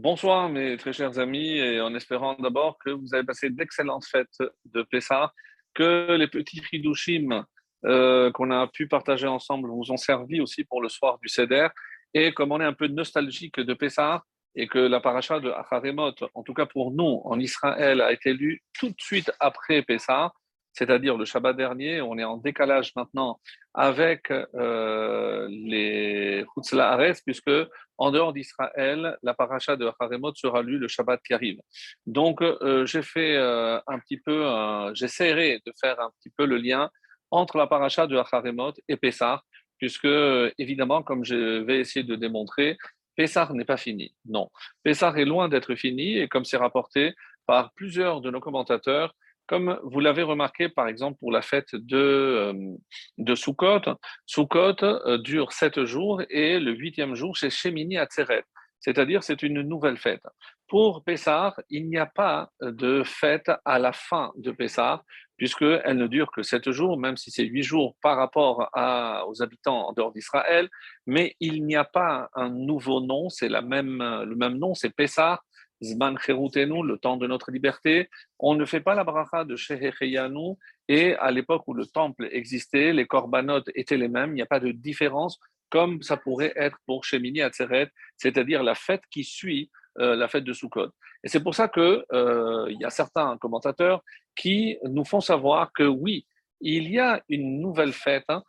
Bonsoir mes très chers amis et en espérant d'abord que vous avez passé d'excellentes fêtes de Pessah, que les petits chidushim euh, qu'on a pu partager ensemble vous ont servi aussi pour le soir du Seder et comme on est un peu nostalgique de Pessah et que la paracha de Acharemot, en tout cas pour nous en Israël, a été lue tout de suite après Pessah, c'est-à-dire le Shabbat dernier. On est en décalage maintenant avec euh, les Hutzla Ares, puisque en dehors d'Israël, la paracha de Haremot sera lue le Shabbat qui arrive. Donc, euh, j'ai fait euh, un petit peu, j'essaierai de faire un petit peu le lien entre la paracha de Haremot et Pessah, puisque évidemment, comme je vais essayer de démontrer, Pessah n'est pas fini. Non, Pessah est loin d'être fini, et comme c'est rapporté par plusieurs de nos commentateurs, comme vous l'avez remarqué, par exemple, pour la fête de, euh, de Sukkot, Sukkot euh, dure sept jours et le huitième jour, c'est Shemini Atzeret, c'est-à-dire c'est une nouvelle fête. Pour Pessah, il n'y a pas de fête à la fin de Pessah, puisqu'elle ne dure que sept jours, même si c'est huit jours par rapport aux habitants en dehors d'Israël, mais il n'y a pas un nouveau nom, c'est le même nom, c'est Pessah, Zman le temps de notre liberté. On ne fait pas la bracha de Shehecheyanu et à l'époque où le temple existait, les korbanot étaient les mêmes, il n'y a pas de différence comme ça pourrait être pour Shemini Atzeret, c'est-à-dire la fête qui suit euh, la fête de Sukkot. Et c'est pour ça qu'il euh, y a certains commentateurs qui nous font savoir que oui, il y a une nouvelle fête. Hein.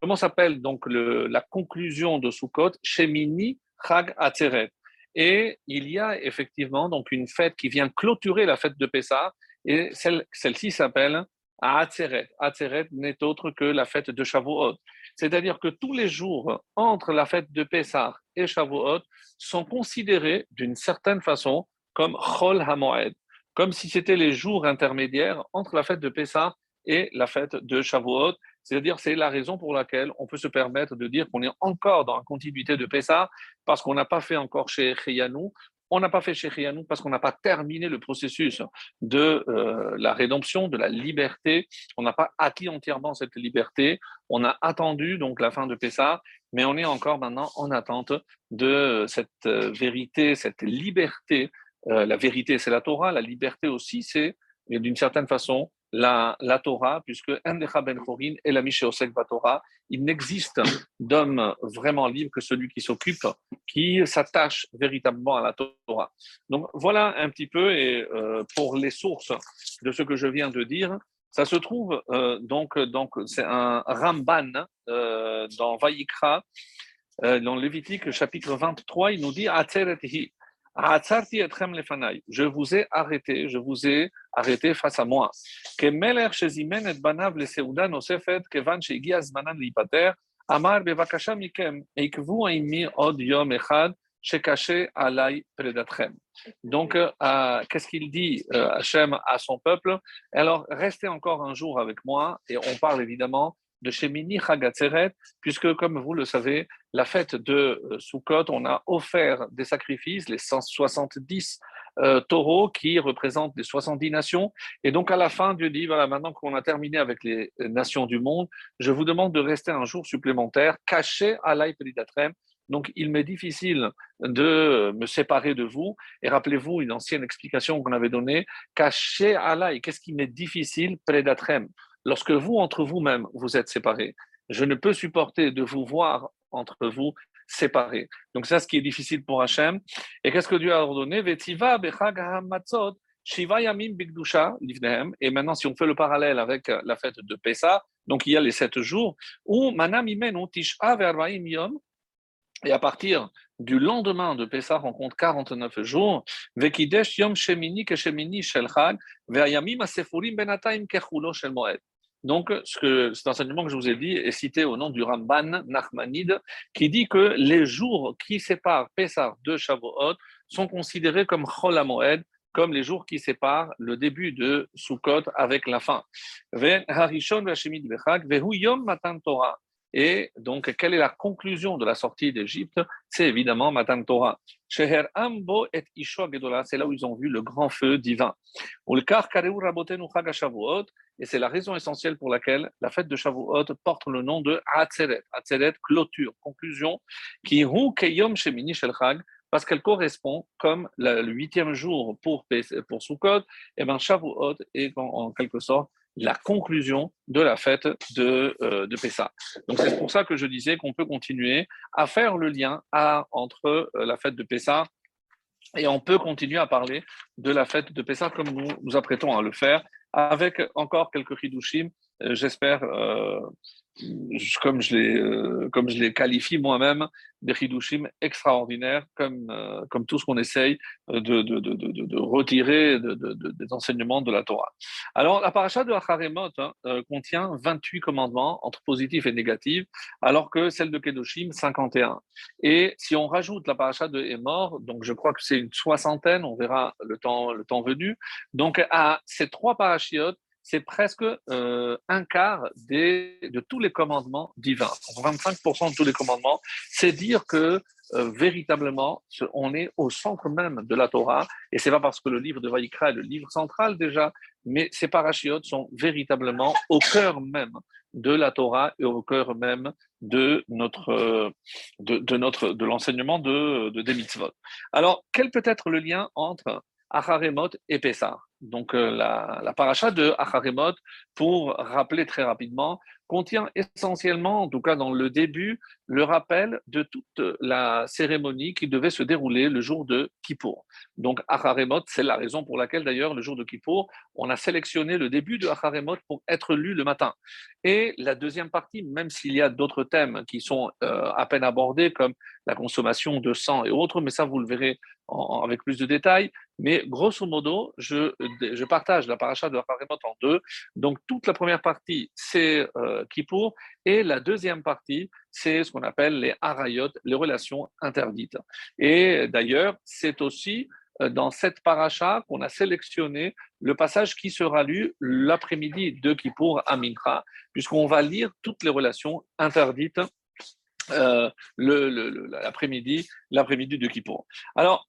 Comment s'appelle donc la conclusion de Sukkot? Shemini Chag Atzeret. Et il y a effectivement donc une fête qui vient clôturer la fête de Pessah, et celle, ci s'appelle Atzeret. Atzeret n'est autre que la fête de Shavuot. C'est-à-dire que tous les jours entre la fête de Pessah et Shavuot sont considérés d'une certaine façon comme Chol HaMoed, comme si c'était les jours intermédiaires entre la fête de Pessah et la fête de Shavuot. C'est-à-dire, c'est la raison pour laquelle on peut se permettre de dire qu'on est encore dans la continuité de Pessah, parce qu'on n'a pas fait encore chez Chiyanou. On n'a pas fait chez Chiyanou parce qu'on n'a pas terminé le processus de euh, la rédemption, de la liberté. On n'a pas acquis entièrement cette liberté. On a attendu donc la fin de Pessah, mais on est encore maintenant en attente de cette euh, vérité, cette liberté. Euh, la vérité, c'est la Torah. La liberté aussi, c'est d'une certaine façon la, Torah, puisque Endecha Ben Chorin et la Osek Torah, il n'existe d'homme vraiment libre que celui qui s'occupe, qui s'attache véritablement à la Torah. Donc voilà un petit peu, et euh, pour les sources de ce que je viens de dire, ça se trouve euh, donc, donc c'est un Ramban euh, dans Vayikra, dans Lévitique chapitre 23, il nous dit je vous ai arrêté, je vous ai arrêté face à moi. Donc, euh, qu'est-ce qu'il dit euh, Hachem à son peuple? Alors, restez encore un jour avec moi, et on parle évidemment de Shemini Chagatzeret, puisque, comme vous le savez, la fête de euh, Sukkot, on a offert des sacrifices, les 170 euh, taureaux qui représentent les 70 nations. Et donc, à la fin, Dieu dit voilà, maintenant qu'on a terminé avec les nations du monde, je vous demande de rester un jour supplémentaire, caché à l'Aïpelidatrem. Donc, il m'est difficile de me séparer de vous. Et rappelez-vous une ancienne explication qu'on avait donnée caché à. Qu'est-ce qui m'est difficile Prédatrem Lorsque vous, entre vous-même, vous êtes séparés, je ne peux supporter de vous voir entre vous séparés. Donc, c'est ce qui est difficile pour Hachem. Et qu'est-ce que Dieu a ordonné? Et maintenant, si on fait le parallèle avec la fête de Pessah, donc il y a les sept jours, où Manam Yom, et à partir du lendemain de Pessah, on compte 49 jours, Vekidesh Yom Shemini Keshemini Shel Chag, Ve'ayamim Asefurim Moed. Donc, ce cet enseignement que je vous ai dit est cité au nom du Ramban Nachmanide, qui dit que les jours qui séparent Pessah de Shavuot sont considérés comme Chol comme les jours qui séparent le début de Sukkot avec la fin. Et donc, quelle est la conclusion de la sortie d'Égypte? C'est évidemment Matan Torah. Et c'est là où ils ont vu le grand feu divin. Et c'est la raison essentielle pour laquelle la fête de Shavuot porte le nom de Atzeret. Atzeret, clôture, conclusion, qui Keyom Shemini Shel parce qu'elle correspond comme le huitième jour pour, pour Sukkot, et bien Shavuot est en, quelque sorte la conclusion de la fête de, euh, de Pessah. Donc c'est pour ça que je disais qu'on peut continuer à faire le lien entre euh, la fête de Pessah et on peut continuer à parler de la fête de Pessah comme nous nous apprêtons à le faire avec encore quelques hidushim, euh, j'espère, euh, comme je les, euh, comme je les qualifie moi-même, des hidushim extraordinaires, comme, comme tout ce qu'on essaye de, de, de, de retirer des enseignements de la Torah. Alors, la paracha de Acharemot hein, contient 28 commandements entre positifs et négatifs, alors que celle de Kedoshim, 51. Et si on rajoute la paracha de Emor, donc je crois que c'est une soixantaine, on verra le temps, le temps venu. Donc, à ces trois parachiotes, c'est presque euh, un quart des, de tous les commandements divins. 25% de tous les commandements, c'est dire que euh, véritablement, on est au centre même de la Torah, et c'est pas parce que le livre de Vaïkra est le livre central déjà, mais ces parachiotes sont véritablement au cœur même de la Torah et au cœur même de notre de, de notre de l'enseignement de, de des mitzvot. Alors, quel peut être le lien entre Acharemot et donc euh, la, la paracha de Acharemot, pour rappeler très rapidement, contient essentiellement, en tout cas dans le début, le rappel de toute la cérémonie qui devait se dérouler le jour de Kippour. Donc Acharemot, c'est la raison pour laquelle d'ailleurs le jour de Kippour, on a sélectionné le début de Acharemot pour être lu le matin. Et la deuxième partie, même s'il y a d'autres thèmes qui sont euh, à peine abordés, comme la consommation de sang et autres, mais ça vous le verrez avec plus de détails, mais grosso modo, je, je partage la paracha de Acharemot en deux. Donc toute la première partie, c'est euh, Kippour, et la deuxième partie, c'est ce qu'on appelle les harayot, les relations interdites. Et d'ailleurs, c'est aussi euh, dans cette paracha qu'on a sélectionné le passage qui sera lu l'après-midi de Kippour à Mincha, puisqu'on va lire toutes les relations interdites euh, l'après-midi, l'après-midi de Kippour. Alors,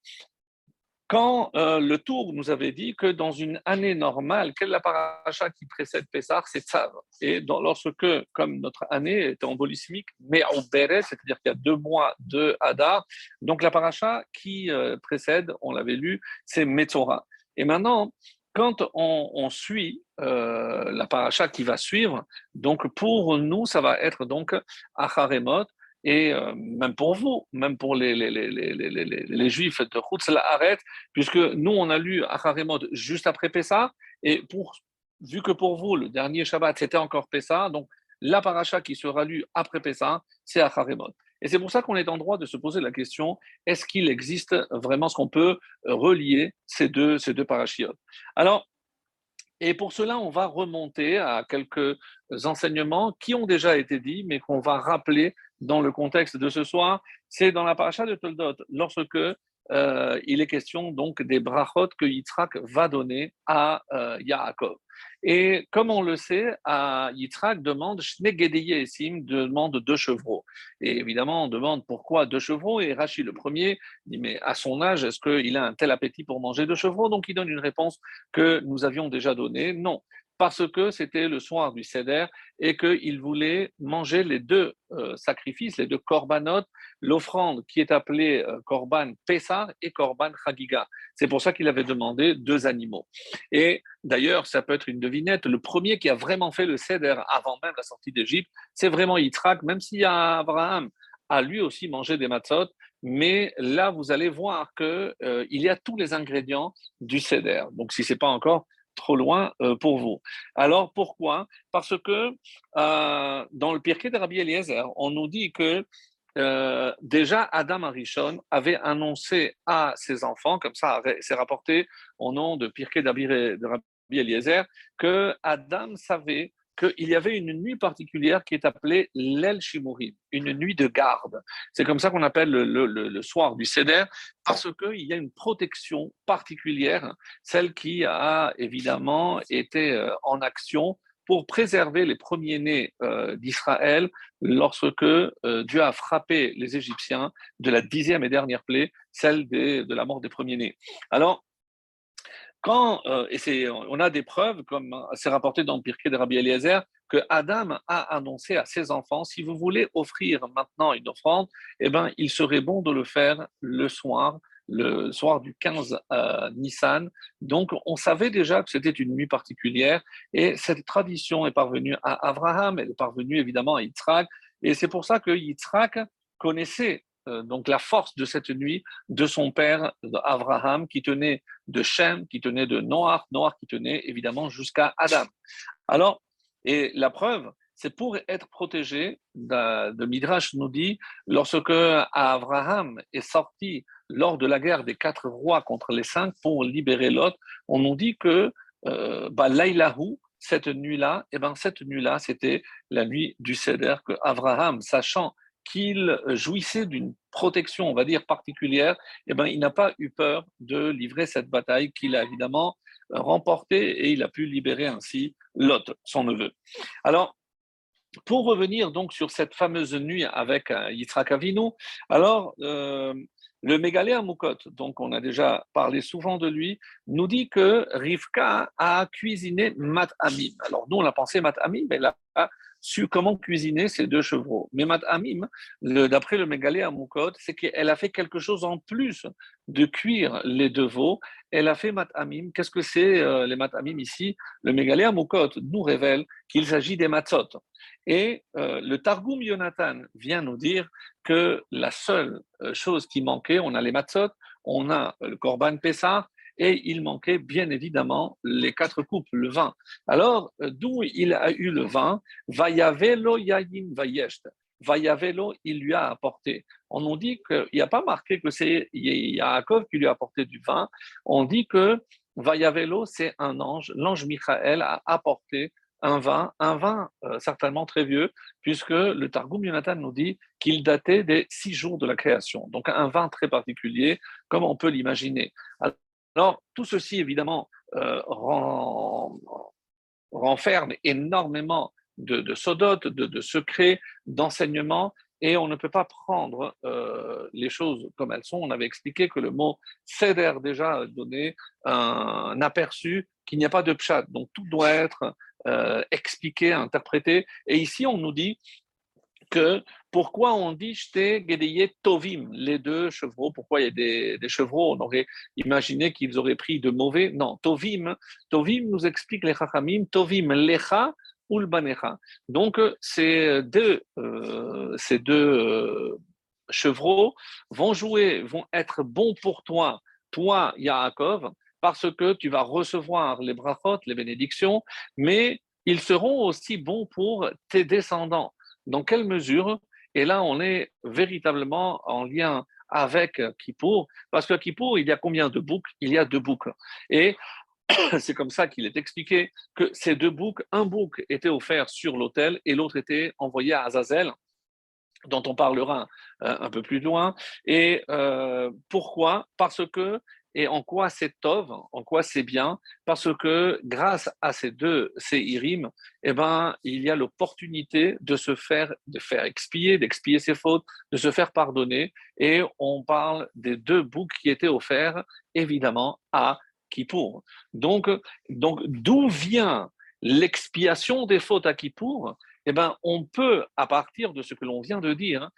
quand euh, le Tour nous avait dit que dans une année normale, quelle la paracha qui précède Pessah? C'est Tzav. Et lorsque, comme notre année était embolismique, mais au Béret, c'est-à-dire qu'il y a deux mois de Hadar, donc la paracha qui euh, précède, on l'avait lu, c'est Metzora. Et maintenant, quand on, suit euh, la paracha qui va suivre, donc pour nous, ça va être donc Acharemot, et euh, même pour vous, même pour les, les, les, les juifs de Chutz arrête, puisque nous, on a lu Acharemot juste après Pessah, et pour, vu que pour vous, le dernier Shabbat, c'était encore Pessah, donc la paracha qui sera lue après Pessah, c'est Acharemot. Et c'est pour ça qu'on est en droit de se poser la question est-ce qu'il existe vraiment ce qu'on peut relier ces deux, ces deux parachiotes? Alors, et pour cela, on va remonter à quelques enseignements qui ont déjà été dits, mais qu'on va rappeler dans le contexte de ce soir, c'est dans la paracha de Toldot, lorsque euh, il est question donc des brachot que Yitzhak va donner à euh, Yaakov. Et comme on le sait, à Yitzhak demande Shnegedeye demande deux chevreaux. Et évidemment, on demande pourquoi deux chevreaux. Et Rachid, le premier, dit Mais à son âge, est-ce qu'il a un tel appétit pour manger deux chevreaux? Donc il donne une réponse que nous avions déjà donnée Non parce que c'était le soir du Seder et qu'il voulait manger les deux euh, sacrifices, les deux corbanotes, l'offrande qui est appelée euh, korban Pessah et korban Chagiga. C'est pour ça qu'il avait demandé deux animaux. Et d'ailleurs, ça peut être une devinette, le premier qui a vraiment fait le Seder avant même la sortie d'Égypte, c'est vraiment Yitzhak, même si Abraham a lui aussi mangé des matzot, mais là, vous allez voir qu'il euh, y a tous les ingrédients du Seder. Donc, si ce n'est pas encore trop loin euh, pour vous. Alors pourquoi? Parce que euh, dans le Pirkei de Rabbi Eliezer, on nous dit que euh, déjà Adam Arishon avait annoncé à ses enfants, comme ça c'est rapporté au nom de Pirkei de Rabbi Eliezer, que Adam savait qu'il y avait une nuit particulière qui est appelée l'El Shimurim, une nuit de garde. C'est comme ça qu'on appelle le, soir du Seder, parce qu'il y a une protection particulière, celle qui a évidemment été euh, en action pour préserver les premiers-nés euh, d'Israël lorsque euh, Dieu a frappé les Égyptiens de la dixième et dernière plaie, celle de la mort des premiers-nés. Alors, quand, euh, et on a des preuves, comme c'est rapporté dans Pirkei de Rabbi Eliezer, que Adam a annoncé à ses enfants, si vous voulez offrir maintenant une offrande, eh ben, il serait bon de le faire le soir, le soir du 15 euh, Nissan. Donc, on savait déjà que c'était une nuit particulière et cette tradition est parvenue à Abraham, elle est parvenue évidemment à Yitzhak. Et c'est pour ça que Yitzhak connaissait euh, donc la force de cette nuit de son père Abraham qui tenait de Shem, qui tenait de Noach, Noach qui tenait évidemment jusqu'à Adam. Alors, et la preuve, c'est pour être protégé, de, Midrash nous dit, lorsque Abraham est sorti lors de la guerre des quatre rois contre les cinq pour libérer Lot, on nous dit que euh, bah, cette nuit-là, eh ben cette nuit-là, c'était la nuit du Seder, que Abraham, sachant qu'il jouissait d'une protection, on va dire, particulière, eh ben, il n'a pas eu peur de livrer cette bataille qu'il a évidemment remportée et il a pu libérer ainsi Lot, son neveu. Alors, pour revenir donc sur cette fameuse nuit avec euh, Yitzhak Avinu, alors euh, le Mégalé Moukot, donc on a déjà parlé souvent de lui, nous dit que Rivka a cuisiné Mat Amim. Alors nous on a pensé Mat Amim, mais là su comment cuisiner ces deux chevreaux. Mais Amim, d'après le Mégalé Moukot, c'est qu'elle a fait quelque chose en plus de cuire les deux veaux. Elle a fait Amim. Qu'est-ce que c'est euh, les Amim ici? Le Mégalé Moukot nous révèle qu'il s'agit des matzot. Et euh, le Targum Yonatan vient nous dire que la seule euh, chose qui manquait, on a les matzot, on a le Korban Pessah, et il manquait bien évidemment les quatre coupes, le vin. Alors, euh, d'où il a eu le vin? Vayavelo Yayin Vayesht. Vayavelo, il lui a apporté. On nous dit qu'il n'y a pas marqué que c'est Yaakov qui lui a apporté du vin. On dit que Vayavelo, c'est un ange. L'ange Michael a apporté un vin, un vin euh, certainement très vieux, puisque le Targum Yonatan nous dit qu'il datait des six jours de la création. Donc un vin très particulier, comme on peut l'imaginer. Alors, tout ceci, évidemment, euh, renferme énormément de, sodotes, de, secrets, d'enseignements, et on ne peut pas prendre euh, les choses comme elles sont. On avait expliqué que le mot céder déjà donné un, aperçu qu'il n'y a pas de pchat. Donc tout doit être euh, expliqué, interprété. Et ici, on nous dit que pourquoi on dit j'étais Gedeye Tovim, les deux chevreaux? Pourquoi il y a des, chevreaux? On aurait imaginé qu'ils auraient pris de mauvais. Non, Tovim, Tovim nous explique les Chachamim, Tovim Lecha Ulbanecha. Donc, ces deux, euh, ces deux euh, chevreaux vont jouer, vont être bons pour toi, toi, Yaakov, parce que tu vas recevoir les brachot, les bénédictions, mais ils seront aussi bons pour tes descendants. Dans quelle mesure? Et là, on est véritablement en lien avec Kippour, parce que Kippour, il y a combien de boucles? Il y a deux boucles. Et c'est comme ça qu'il est expliqué que ces deux boucs, un bouc était offert sur l'autel et l'autre était envoyé à Azazel, dont on parlera euh, un peu plus loin. Et euh, pourquoi? Parce que et en quoi c'est tov, en quoi c'est bien, parce que grâce à ces deux séirim, eh ben, il y a l'opportunité de se faire, de faire expier, d'expier ses fautes, de se faire pardonner. Et on parle des deux boucs qui étaient offerts, évidemment, à Kippour. Donc, donc d'où vient l'expiation des fautes à Kippour? Eh ben, on peut, à partir de ce que l'on vient de dire,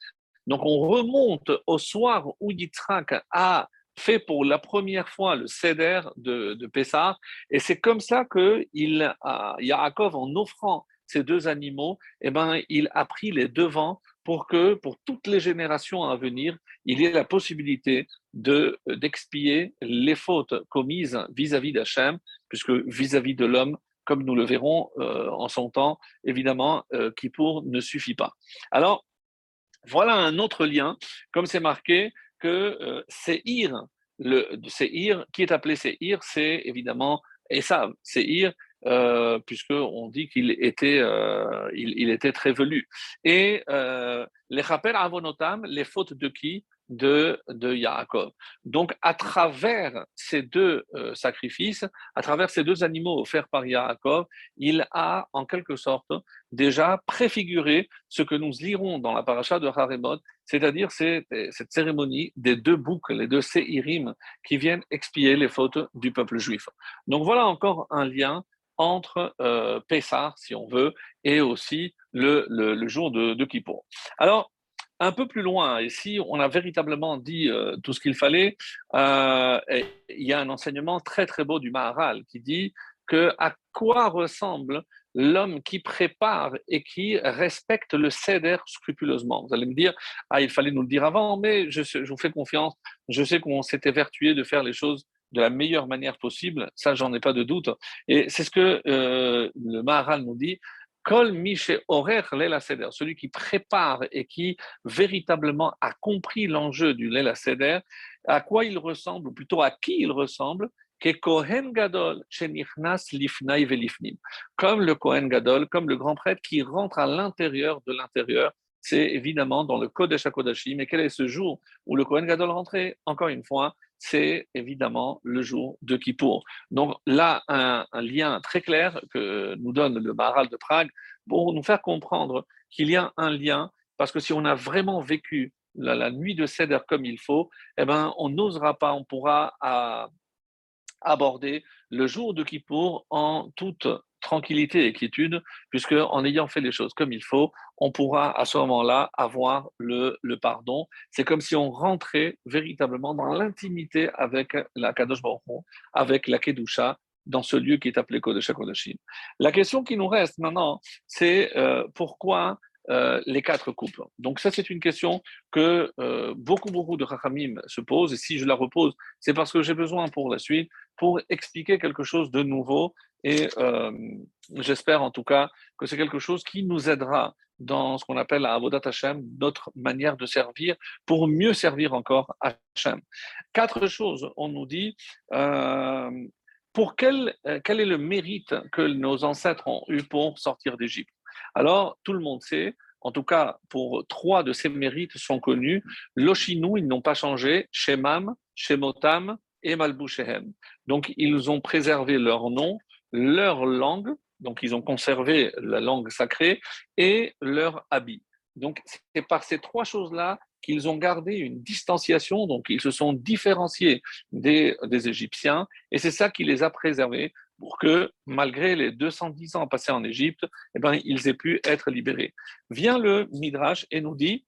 donc on remonte au soir où Yitzhak a fait pour la première fois le Seder de, de Pessah. Et c'est comme ça que il a, Yaakov, en offrant ces deux animaux, eh ben, il a pris les devants pour que, pour toutes les générations à venir, il y ait la possibilité de, d'expier les fautes commises vis-à-vis d'Hachem, puisque vis-à-vis de l'homme, comme nous le verrons euh, en son temps, évidemment, euh, Kippour ne suffit pas. Alors, voilà un autre lien, comme c'est marqué, que euh, Seir, le qui est appelé Seir, c'est évidemment Esav. Seir, euh, puisqu'on dit qu'il était, euh, était très velu. Et euh, les rappels avonotam, les fautes de qui? De, de Yaakov. Donc, à travers ces deux euh, sacrifices, à travers ces deux animaux offerts par Yaakov, il a en quelque sorte déjà préfiguré ce que nous lirons dans la paracha de Haremot, c'est-à-dire cette cérémonie des deux boucles, les deux séirim, qui viennent expier les fautes du peuple juif. Donc voilà encore un lien entre euh, Pessah, si on veut, et aussi le, le, jour de, de Kippour. Alors, un peu plus loin, et si on a véritablement dit euh, tout ce qu'il fallait, euh, il y a un enseignement très très beau du Maharal qui dit que à quoi ressemble l'homme qui prépare et qui respecte le céder scrupuleusement. Vous allez me dire, ah, il fallait nous le dire avant, mais je, vous fais confiance, je sais qu'on s'était vertué de faire les choses de la meilleure manière possible, ça j'en ai pas de doute. Et c'est ce que euh, le Maharal nous dit, Kol Horer Lela Seder, celui qui prépare et qui véritablement a compris l'enjeu du Lela Seder, à quoi il ressemble, ou plutôt à qui il ressemble, Kohen Gadol. Comme le Kohen Gadol, comme le grand prêtre qui rentre à l'intérieur de l'intérieur. C'est évidemment dans le Kodesh HaKodashim. Mais quel est ce jour où le Kohen Gadol rentrait? Encore une fois, c'est évidemment le jour de Kippour. Donc là, un, lien très clair que nous donne le Maharal de Prague pour nous faire comprendre qu'il y a un lien, parce que si on a vraiment vécu la, nuit de Seder comme il faut, eh ben, on n'osera pas, on pourra aborder le jour de Kippour en toute tranquillité et quiétude, puisque en ayant fait les choses comme il faut, on pourra à ce moment-là avoir le, pardon. C'est comme si on rentrait véritablement dans l'intimité avec la Kadosh Baruch avec la Kedusha, dans ce lieu qui est appelé Kodesh HaKodashim. La question qui nous reste maintenant, c'est euh, pourquoi euh, les quatre couples? Donc ça, c'est une question que euh, beaucoup, beaucoup de Chachamim se posent. Et si je la repose, c'est parce que j'ai besoin pour la suite, pour expliquer quelque chose de nouveau. Et euh, j'espère en tout cas que c'est quelque chose qui nous aidera dans ce qu'on appelle la Avodat Hashem, notre manière de servir, pour mieux servir encore Hashem. Quatre choses, on nous dit, pour quel, quel est le mérite que nos ancêtres ont eu pour sortir d'Égypte? Alors tout le monde sait, en tout cas pour trois de ces mérites sont connus. L'Oshinu, ils n'ont pas changé, Shemam, Shemotam et Malbushehem. Donc ils ont préservé leur nom, leur langue, donc ils ont conservé la langue sacrée et leur habit. Donc c'est par ces trois choses-là qu'ils ont gardé une distanciation, donc ils se sont différenciés des, des Égyptiens, et c'est ça qui les a préservés pour que, malgré les 210 ans passés en Égypte, eh ben, ils aient pu être libérés. Vient le Midrash et nous dit,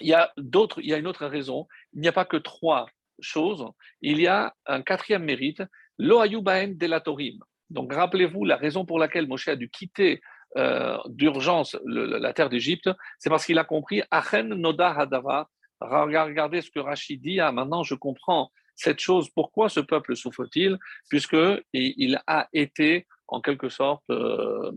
il y a il y a une autre raison, il n'y a pas que trois choses, il y a un quatrième mérite, l'oayubaen delatorim. Donc rappelez-vous la raison pour laquelle Moshe a dû quitter euh, d'urgence la terre d'Égypte, c'est parce qu'il a compris Achen Noda Hadava. Regardez ce que Rachid dit, ah, maintenant je comprends cette chose, pourquoi ce peuple souffre-t-il Puisqu'il a été en quelque sorte euh,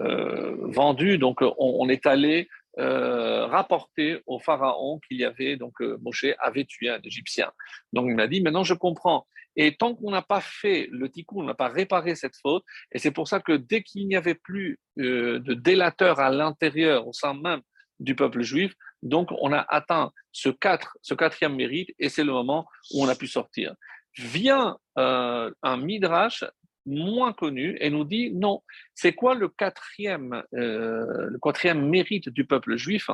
euh, vendu, donc on, est allé euh, rapporter au pharaon qu'il y avait, donc Moshe avait tué un Égyptien. Donc il m'a dit, maintenant je comprends. Et tant qu'on n'a pas fait le tikkun, on n'a pas réparé cette faute, et c'est pour ça que dès qu'il n'y avait plus de délateur à l'intérieur, au sein même du peuple juif, donc, on a atteint ce, ce quatrième mérite et c'est le moment où on a pu sortir. Vient euh, un midrash moins connu et nous dit non, c'est quoi le quatrième, euh, le quatrième mérite du peuple juif?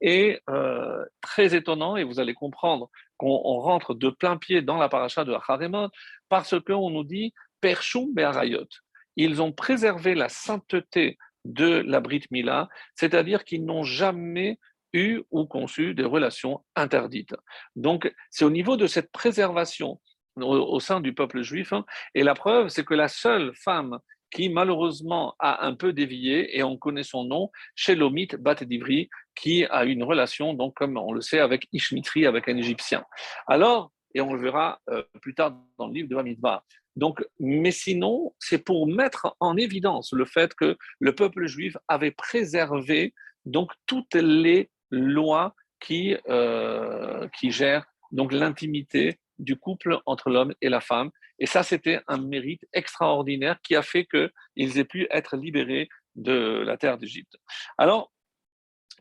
Et euh, très étonnant, et vous allez comprendre qu'on rentre de plein pied dans la paracha de Harémon parce qu'on nous dit Pershum Be'arayot. Ils ont préservé la sainteté de la Brit Mila, c'est-à-dire qu'ils n'ont jamais eu ou conçu des relations interdites. Donc, c'est au niveau de cette préservation au, sein du peuple juif, hein, et la preuve, c'est que la seule femme qui malheureusement a un peu dévié, et on connaît son nom, Shelomit Bat Divri, qui a une relation, donc comme on le sait, avec Ishmitri, avec un Égyptien. Alors, et on le verra euh, plus tard dans le livre de Bamidbar. Donc, mais sinon, c'est pour mettre en évidence le fait que le peuple juif avait préservé donc toutes les loi qui, euh, qui gère donc l'intimité du couple entre l'homme et la femme. Et ça, c'était un mérite extraordinaire qui a fait qu'ils aient pu être libérés de la terre d'Égypte. Alors,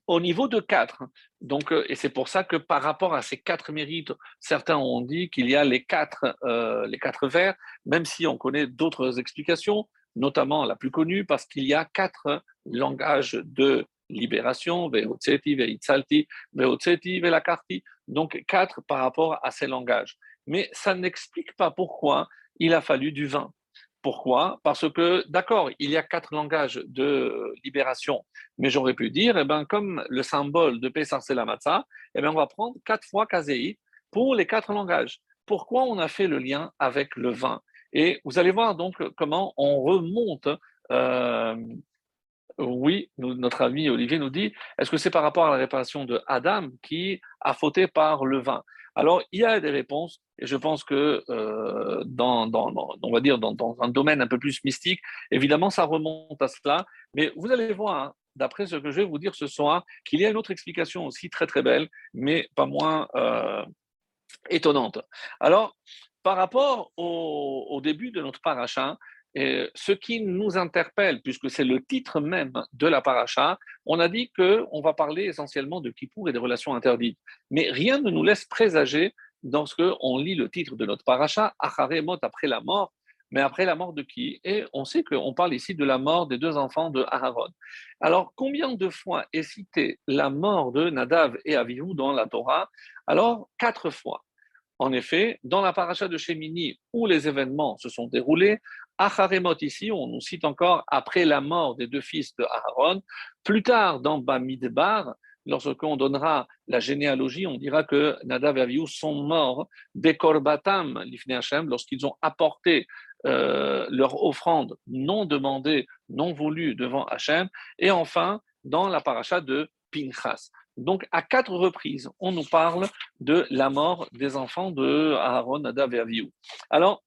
au niveau de quatre, donc, euh, et c'est pour ça que par rapport à ces quatre mérites, certains ont dit qu'il y a les quatre, euh, les quatre vers, même si on connaît d'autres explications, notamment la plus connue, parce qu'il y a quatre langages de libération, Vehotseti, Veitzalti, Vehotseti, Velakarti, donc quatre par rapport à ces langages. Mais ça n'explique pas pourquoi il a fallu du vin. Pourquoi? Parce que, d'accord, il y a quatre langages de libération, mais j'aurais pu dire, eh ben, comme le symbole de Pesach c'est la matzah, eh ben, on va prendre quatre fois Kazei pour les quatre langages. Pourquoi on a fait le lien avec le vin? Et vous allez voir donc comment on remonte. Euh, oui, notre ami Olivier nous dit, est-ce que c'est par rapport à la réparation de Adam qui a fauté par le vin? Alors, il y a des réponses, et je pense que euh, dans, on va dire dans, un domaine un peu plus mystique, évidemment, ça remonte à cela. Mais vous allez voir, hein, d'après ce que je vais vous dire ce soir, qu'il y a une autre explication aussi très très belle, mais pas moins euh, étonnante. Alors, par rapport au, début de notre paracha, et ce qui nous interpelle, puisque c'est le titre même de la paracha, on a dit qu'on va parler essentiellement de Kippour et des relations interdites. Mais rien ne nous laisse présager dans ce qu'on lit le titre de notre paracha, Acharé Mot après la mort, mais après la mort de qui? Et on sait qu'on parle ici de la mort des deux enfants de Aaron. Alors, combien de fois est citée la mort de Nadav et Avihu dans la Torah? Alors, quatre fois. En effet, dans la paracha de Shemini, où les événements se sont déroulés, Acharemot ici, on nous cite encore après la mort des deux fils de Aaron. Plus tard, dans Bamidbar, lorsqu'on donnera la généalogie, on dira que Nadav et Avihu sont morts Bekorbatam l'Ifne Hashem, lorsqu'ils ont apporté euh, leur offrande non demandée, non voulue devant Hachem. Et enfin, dans la paracha de Pinchas. Donc, à quatre reprises, on nous parle de la mort des enfants de Aaron, Nadav et. Alors,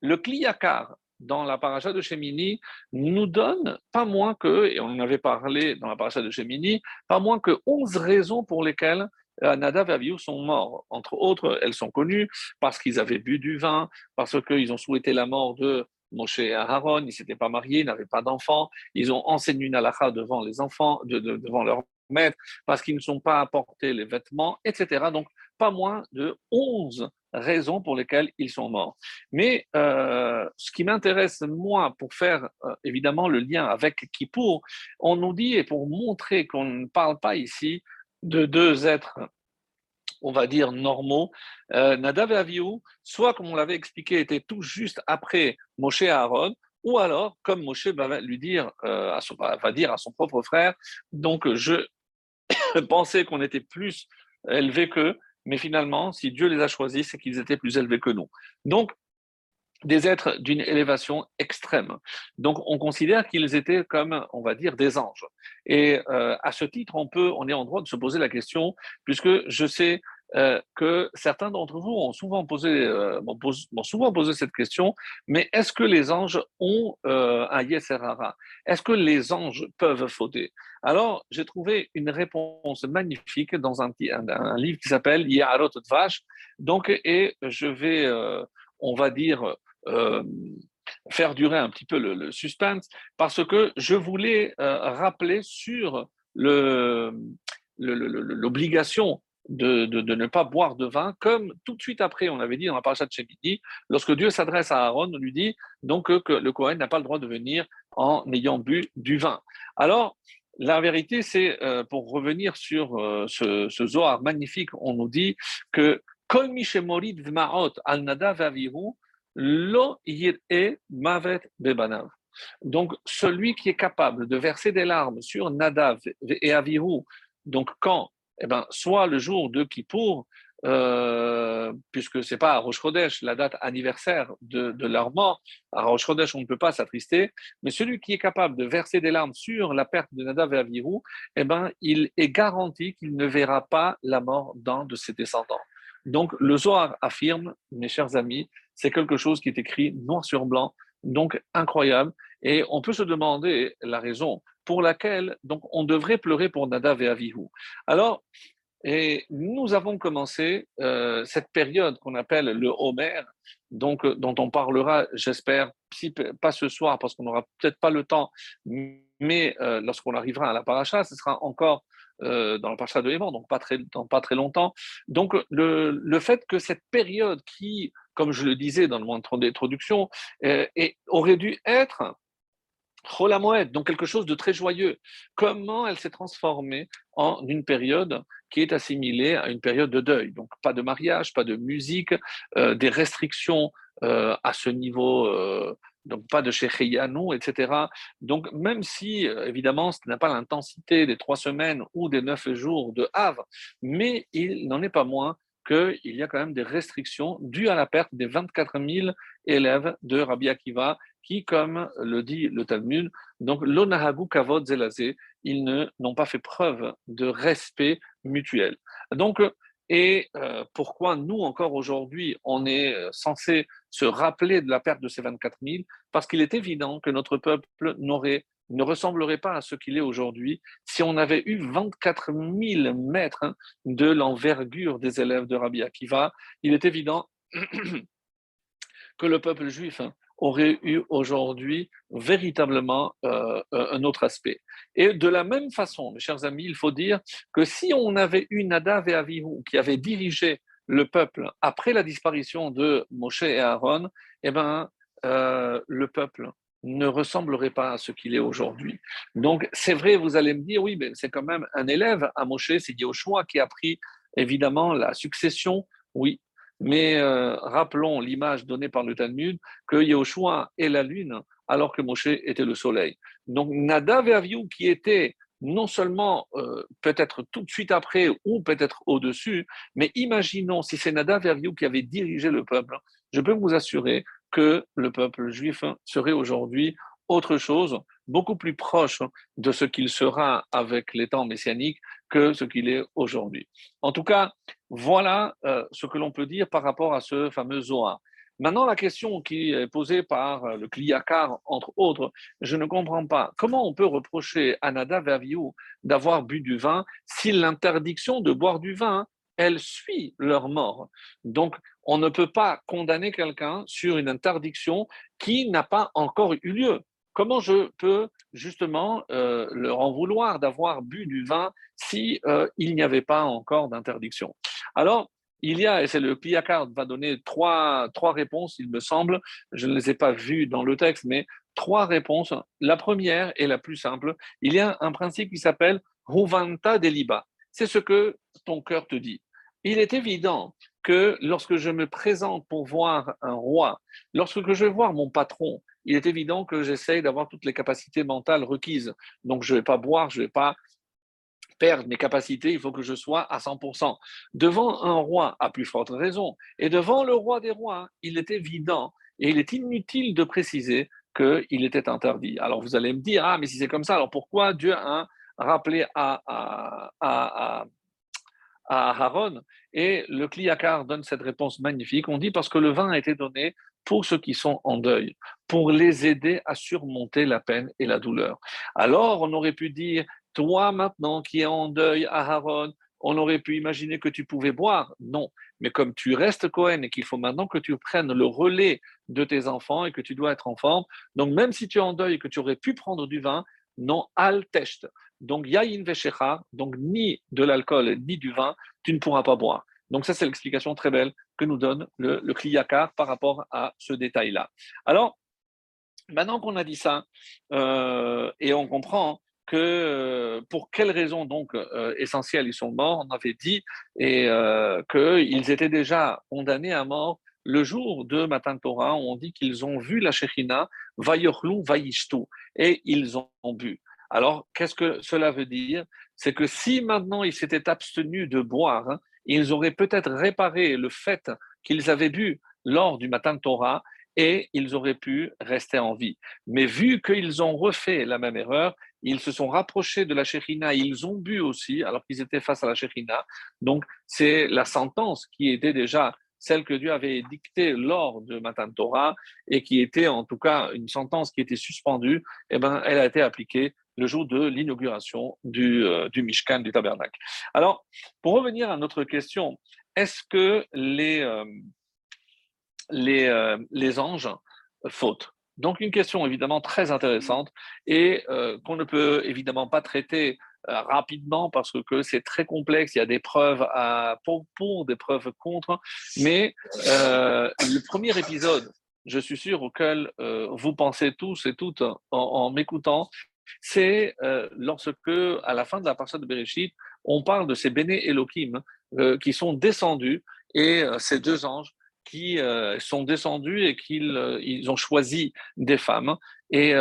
le Kliyakar, dans la paracha de Shemini nous donne pas moins que, et on en avait parlé dans la paracha de Shemini, pas moins que 11 raisons pour lesquelles euh, Nadav et Abihu sont morts. Entre autres, elles sont connues parce qu'ils avaient bu du vin, parce qu'ils ont souhaité la mort de Moshe et Aaron, ils ne s'étaient pas mariés, ils n'avaient pas d'enfants, ils ont enseigné une devant les enfants, devant leurs maîtres, parce qu'ils ne sont pas apportés les vêtements, etc. Donc, pas moins de 11 raisons pour lesquelles ils sont morts. Mais euh, ce qui m'intéresse, moi, pour faire euh, évidemment le lien avec Kippour, on nous dit, et pour montrer qu'on ne parle pas ici de deux êtres, on va dire, normaux, euh, Nadav et Avihu, soit comme on l'avait expliqué, étaient tout juste après Moshe et Aaron, ou alors, comme Moshe va lui dire, son, va dire à son propre frère, donc je pensais qu'on était plus élevé qu'eux, mais finalement, si Dieu les a choisis, c'est qu'ils étaient plus élevés que nous. Donc, des êtres d'une élévation extrême. Donc, on considère qu'ils étaient comme, on va dire, des anges. Et euh, à ce titre, on peut, on est en droit de se poser la question, puisque je sais euh, que certains d'entre vous ont souvent posé, euh, souvent posé cette question, mais est-ce que les anges ont euh, un Yeserara Est-ce que les anges peuvent fauter? Alors, j'ai trouvé une réponse magnifique dans un, livre qui s'appelle Yarot Dvash. Donc, et je vais, on va dire, faire durer un petit peu le, le suspense, parce que je voulais rappeler sur l'obligation de, ne pas boire de vin, comme tout de suite après, on avait dit dans la paracha de Shemini, lorsque Dieu s'adresse à Aaron, on lui dit donc que le Kohen n'a pas le droit de venir en ayant bu du vin. Alors, la vérité, c'est, euh, pour revenir sur euh, ce, ce Zohar magnifique, on nous dit que Kol al nadav lo mavet bebanav. Donc, celui qui est capable de verser des larmes sur Nadav et Avihu, donc quand eh ben, soit le jour de Kippour, euh, puisque ce n'est pas à Rosh la date anniversaire de, leur mort. À Rosh on ne peut pas s'attrister, mais celui qui est capable de verser des larmes sur la perte de Nadav et eh ben, il est garanti qu'il ne verra pas la mort d'un de ses descendants. Donc, le Zohar affirme, mes chers amis, c'est quelque chose qui est écrit noir sur blanc, donc incroyable. Et on peut se demander la raison pour laquelle donc, on devrait pleurer pour Nadav et Avihu. Alors, et nous avons commencé euh, cette période qu'on appelle le Homer, donc, euh, dont on parlera, j'espère, pas ce soir parce qu'on n'aura peut-être pas le temps, mais euh, lorsqu'on arrivera à la paracha, ce sera encore dans la paracha de Léman, donc pas très, dans pas très longtemps. Donc le, le, fait que cette période qui, comme je le disais dans le moment d'introduction, aurait dû être Cholamoed, donc quelque chose de très joyeux. Comment elle s'est transformée en une période qui est assimilée à une période de deuil? Donc pas de mariage, pas de musique, euh, des restrictions euh, à ce niveau, euh, donc pas de Shecheyanou, etc. Donc même si, évidemment, ce n'a pas l'intensité des trois semaines ou des neuf jours de Havre, mais il n'en est pas moins qu'il y a quand même des restrictions dues à la perte des 24 000 élèves de Rabbi Akiva qui, comme le dit le Talmud, donc l'onahagu kavod zelazé, ils n'ont pas fait preuve de respect mutuel. Donc, et euh, pourquoi nous, encore aujourd'hui, on est euh, censé se rappeler de la perte de ces 24 000 Parce qu'il est évident que notre peuple n'aurait ne ressemblerait pas à ce qu'il est aujourd'hui si on avait eu 24 000 mètres hein, de l'envergure des élèves de Rabbi Akiva. Il est évident que le peuple juif hein, aurait eu aujourd'hui véritablement euh, un autre aspect. Et de la même façon, mes chers amis, il faut dire que si on avait eu Nadav et Avihu qui avaient dirigé le peuple après la disparition de Moshe et Aaron, eh ben, euh, le peuple ne ressemblerait pas à ce qu'il est aujourd'hui. Donc, c'est vrai, vous allez me dire, oui, mais c'est quand même un élève à Moshe, c'est Yoshua qui a pris évidemment la succession. Oui, mais euh, rappelons l'image donnée par le Talmud que Yahushua est la lune alors que Moshe était le soleil. Donc Nadav et Aviou qui étaient non seulement euh, peut-être tout de suite après ou peut-être au-dessus, mais imaginons si c'est Nadav et Aviou qui avaient dirigé le peuple, je peux vous assurer que le peuple juif serait aujourd'hui autre chose, beaucoup plus proche de ce qu'il sera avec les temps messianiques que ce qu'il est aujourd'hui. En tout cas, voilà euh, ce que l'on peut dire par rapport à ce fameux Zohar. Maintenant, la question qui est posée par le Kliyakar, entre autres, je ne comprends pas. Comment on peut reprocher à Nada Verviou d'avoir bu du vin si l'interdiction de boire du vin, elle suit leur mort? Donc, on ne peut pas condamner quelqu'un sur une interdiction qui n'a pas encore eu lieu. Comment je peux justement euh, leur en vouloir d'avoir bu du vin si euh, il n'y avait pas encore d'interdiction? Alors, il y a, et c'est le Pliacard va donner trois, trois réponses, il me semble, je ne les ai pas vues dans le texte, mais trois réponses. La première est la plus simple. Il y a un principe qui s'appelle Ruvanta Deliba. C'est ce que ton cœur te dit. Il est évident que lorsque je me présente pour voir un roi, lorsque je vais voir mon patron, il est évident que j'essaye d'avoir toutes les capacités mentales requises. Donc, je ne vais pas boire, je ne vais pas perdre mes capacités, il faut que je sois à 100%. Devant un roi, à plus forte raison, et devant le roi des rois, il est évident et il est inutile de préciser qu'il était interdit. Alors vous allez me dire, ah, mais si c'est comme ça, alors pourquoi Dieu a rappelé à, à, à, à Aaron Et le Kliakar donne cette réponse magnifique. On dit parce que le vin a été donné pour ceux qui sont en deuil, pour les aider à surmonter la peine et la douleur. Alors, on aurait pu dire, toi maintenant qui es en deuil, Aaron, on aurait pu imaginer que tu pouvais boire. Non, mais comme tu restes Cohen et qu'il faut maintenant que tu prennes le relais de tes enfants et que tu dois être en forme, donc même si tu es en deuil et que tu aurais pu prendre du vin, non, al test. Donc, yayin veshecha, donc ni de l'alcool ni du vin, tu ne pourras pas boire. Donc ça, c'est l'explication très belle que nous donne le, le par rapport à ce détail-là. Alors, maintenant qu'on a dit ça, euh, et on comprend que euh, pour quelles raisons donc euh, essentielles ils sont morts, on avait dit et qu'ils étaient déjà condamnés à mort le jour de Matan Torah, on dit qu'ils ont vu la Shekhinah, Vayorlu, Vayishtu, et ils ont bu. Alors, qu'est-ce que cela veut dire? C'est que si maintenant ils s'étaient abstenus de boire, hein, ils auraient peut-être réparé le fait qu'ils avaient bu lors du matin de Torah et ils auraient pu rester en vie. Mais vu qu'ils ont refait la même erreur, ils se sont rapprochés de la Shekhinah, ils ont bu aussi alors qu'ils étaient face à la Shekhinah. Donc c'est la sentence qui était déjà celle que Dieu avait dictée lors de Matan Torah et qui était en tout cas une sentence qui était suspendue, eh ben, elle a été appliquée le jour de l'inauguration du, euh, du Mishkan, du tabernacle. Alors, pour revenir à notre question, est-ce que les, euh, les, euh, les anges fautent Donc, une question évidemment très intéressante et qu'on ne peut évidemment pas traiter rapidement parce que, c'est très complexe, il y a des preuves à, pour, des preuves contre, mais le premier épisode, je suis sûr, auquel vous pensez tous et toutes en m'écoutant, c'est euh, lorsque, à la fin de la partie de Bereshit, on parle de ces béné Elohim euh, qui sont descendus et euh, ces deux anges qui sont descendus et qu'ils ils ont choisi des femmes. Et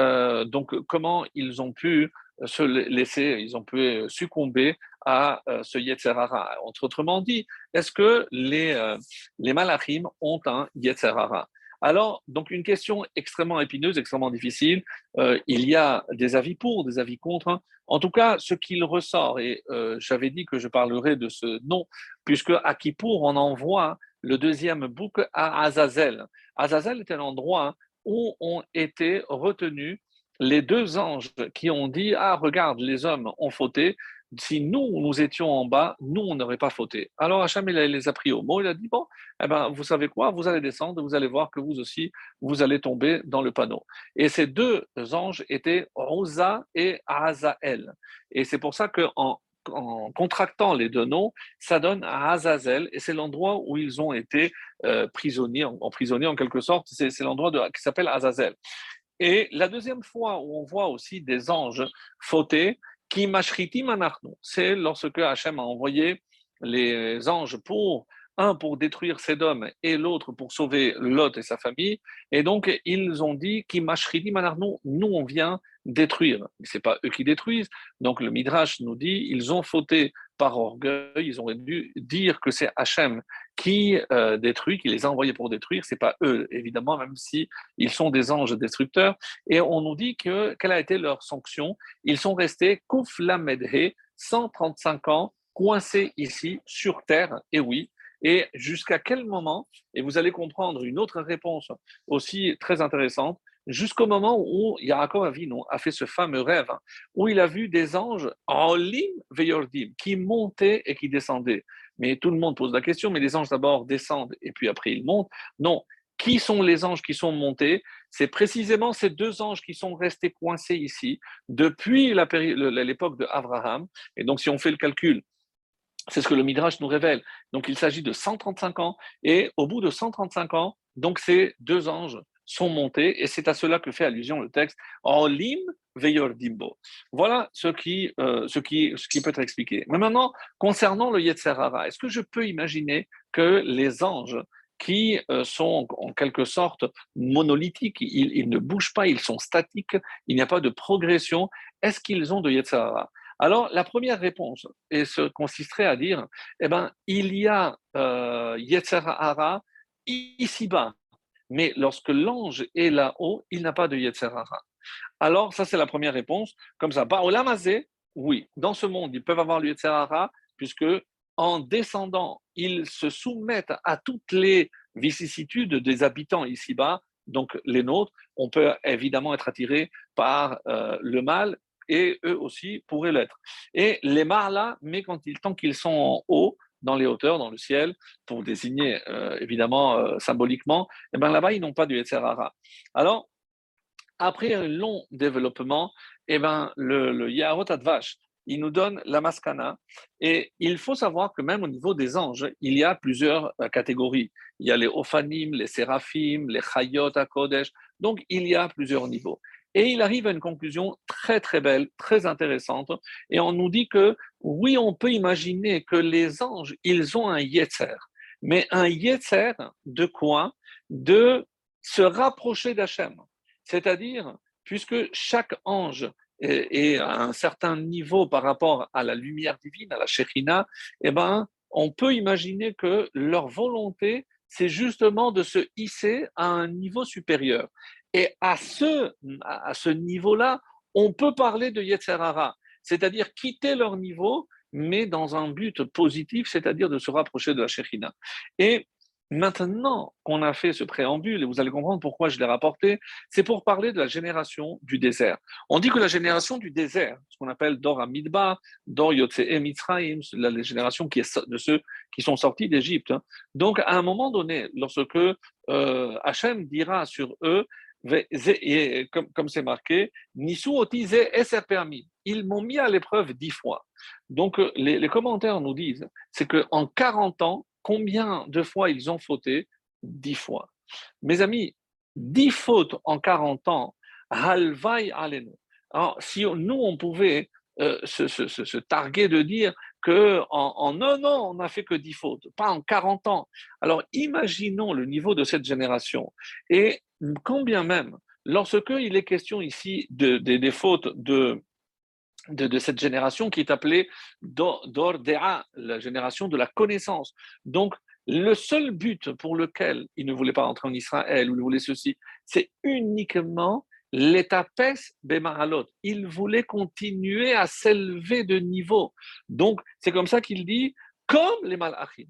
donc, comment ils ont pu se laisser, ils ont pu succomber à ce Yetzerara. Autrement dit, est-ce que les, les malachim ont un Yetzerara? Alors, donc une question extrêmement épineuse, extrêmement difficile. Euh, il y a des avis pour, des avis contre. En tout cas, ce qu'il ressort, et euh, j'avais dit que je parlerai de ce nom, puisque à Kippour, on envoie le deuxième bouc à Azazel. Azazel est un endroit où ont été retenus les deux anges qui ont dit Ah, regarde, les hommes ont fauté, si nous, nous étions en bas, nous, on n'aurait pas fauté. Alors Hachem, il les a pris au mot, il a dit, bon, eh ben, vous savez quoi, vous allez descendre, vous allez voir que vous aussi, vous allez tomber dans le panneau. Et ces deux anges étaient Rosa et Azazel. Et c'est pour ça qu'en en contractant les deux noms, ça donne Azazel, et c'est l'endroit où ils ont été euh, en quelque sorte, c'est l'endroit qui s'appelle Azazel. Et la deuxième fois où on voit aussi des anges fautés, qui c'est lorsque Hachem a envoyé les anges pour un pour détruire Sédom et l'autre pour sauver Lot et sa famille. Et donc, ils ont dit qui nous on vient détruire. Ce n'est pas eux qui détruisent. Donc, le Midrash nous dit ils ont fauté par orgueil, ils ont dû dire que c'est Hachem qui euh, détruit, qui les a envoyés pour détruire. C'est pas eux, évidemment, même si ils sont des anges destructeurs. Et on nous dit que quelle a été leur sanction? Ils sont restés Koufla Medhe, 135 ans coincés ici sur terre. Et oui, et jusqu'à quel moment, et vous allez comprendre une autre réponse aussi très intéressante, jusqu'au moment où Yaakov Avinu a fait ce fameux rêve, où il a vu des anges en ligne veyordim, qui montaient et qui descendaient. Mais tout le monde pose la question, mais les anges d'abord descendent et puis après ils montent. Non, qui sont les anges qui sont montés? C'est précisément ces deux anges qui sont restés coincés ici depuis l'époque de Abraham. Et donc si on fait le calcul, c'est ce que le Midrash nous révèle. Donc il s'agit de 135 ans, et au bout de 135 ans, donc ces deux anges sont montés, et c'est à cela que fait allusion le texte Olim Veyor Dimbo. Voilà ce qui, euh, ce, qui, peut être expliqué. Mais maintenant, concernant le Yetzerara, est-ce que je peux imaginer que les anges qui euh, sont en quelque sorte monolithiques, ils, ne bougent pas, ils sont statiques, il n'y a pas de progression, est-ce qu'ils ont de Yetzerara alors, la première réponse et ce consisterait à dire, eh ben, il y a euh, ici-bas, mais lorsque l'ange est là-haut, il n'a pas de Yetzerara. Alors, ça, c'est la première réponse. Comme ça, Baolamazé, oui, dans ce monde, ils peuvent avoir le Yetzerara, puisque en descendant, ils se soumettent à toutes les vicissitudes des habitants ici-bas, donc les nôtres. On peut évidemment être attiré par euh, le mal et eux aussi pourraient l'être. Et les marla, mais quand ils, tant qu'ils sont en haut, dans les hauteurs, dans le ciel, pour désigner euh, évidemment euh, symboliquement, et eh ben là-bas, ils n'ont pas du Yetzerara. Alors, après un long développement, et eh ben, le, le Advash, il nous donne la maskana. Et il faut savoir que même au niveau des anges, il y a plusieurs euh, catégories. Il y a les Ophanim, les Séraphim, les Chayot à Kodesh. Donc, il y a plusieurs niveaux. Et il arrive à une conclusion très très belle, très intéressante. Et on nous dit que oui, on peut imaginer que les anges, ils ont un yetzer. Mais un yetzer de quoi? De se rapprocher d'Hachem. C'est-à-dire, puisque chaque ange est, à un certain niveau par rapport à la lumière divine, à la Shekhina, eh ben, on peut imaginer que leur volonté, c'est justement de se hisser à un niveau supérieur. Et à ce, à ce niveau-là, on peut parler de Yetzerara, c'est-à-dire quitter leur niveau, mais dans un but positif, c'est-à-dire de se rapprocher de la Shekhina. Et Maintenant qu'on a fait ce préambule, et vous allez comprendre pourquoi je l'ai rapporté, c'est pour parler de la génération du désert. On dit que la génération du désert, ce qu'on appelle Dor Amidba, Dor Yotse Mitzrayim, la génération qui est de ceux qui sont sortis d'Égypte. Hein. Donc, à un moment donné, lorsque euh, Hachem dira sur eux, comme c'est marqué, Nisu otisé et permis? Ils m'ont mis à l'épreuve dix fois. Donc, les, les commentaires nous disent, c'est qu'en 40 ans, Combien de fois ils ont fauté? Dix fois. Mes amis, dix fautes en 40 ans. Alors, si nous, on pouvait euh, se, targuer de dire, que en, un an, on n'a fait que 10 fautes, pas en 40 ans. Alors imaginons le niveau de cette génération. Et combien même, lorsque il est question ici des fautes de, de, cette génération qui est appelée Dordea, la génération de la connaissance. Donc, le seul but pour lequel il ne voulait pas entrer en Israël ou il voulait ceci, c'est uniquement l'étapes bemahalot. Il voulait continuer à s'élever de niveau. Donc, c'est comme ça qu'il dit, comme les malachim.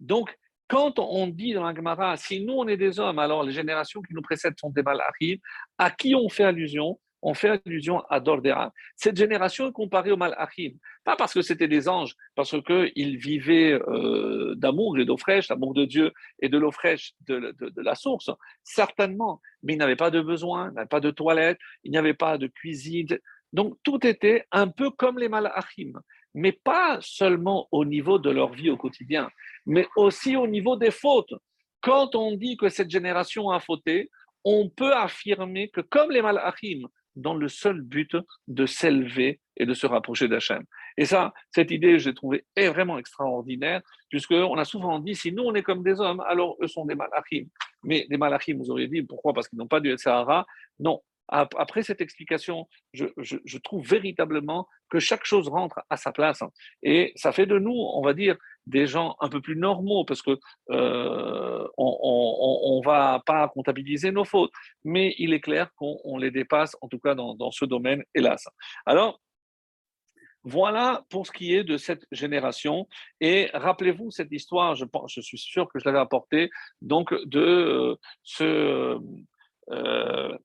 Donc, quand on dit dans la Gemara, si nous on est des hommes, alors les générations qui nous précèdent sont des malachim, à qui on fait allusion? On fait allusion à Dordera. Cette génération est comparée au Malachim, pas parce que c'était des anges, parce qu'ils vivaient euh, d'amour et d'eau fraîche, d'amour de Dieu et de l'eau fraîche de, la source, certainement, mais ils n'avaient pas de besoin, ils n'avaient pas de toilette, il n'y avait pas de cuisine. Donc tout était un peu comme les Malachim, mais pas seulement au niveau de leur vie au quotidien, mais aussi au niveau des fautes. Quand on dit que cette génération a fauté, on peut affirmer que comme les Malachim, dans le seul but de s'élever et de se rapprocher d'Hachem. Et ça, cette idée, j'ai trouvé est vraiment extraordinaire, puisqu'on a souvent dit, si nous on est comme des hommes, alors eux sont des malachim. Mais des malachim, vous auriez dit, pourquoi? Parce qu'ils n'ont pas du Sahara. Non, après cette explication, je, trouve véritablement que chaque chose rentre à sa place. Et ça fait de nous, on va dire, des gens un peu plus normaux, parce que euh, on ne va pas comptabiliser nos fautes, mais il est clair qu'on les dépasse, en tout cas dans, ce domaine, hélas. Alors, voilà pour ce qui est de cette génération. Et rappelez-vous cette histoire, je suis sûr que je l'avais apportée, donc de euh, ce... Euh,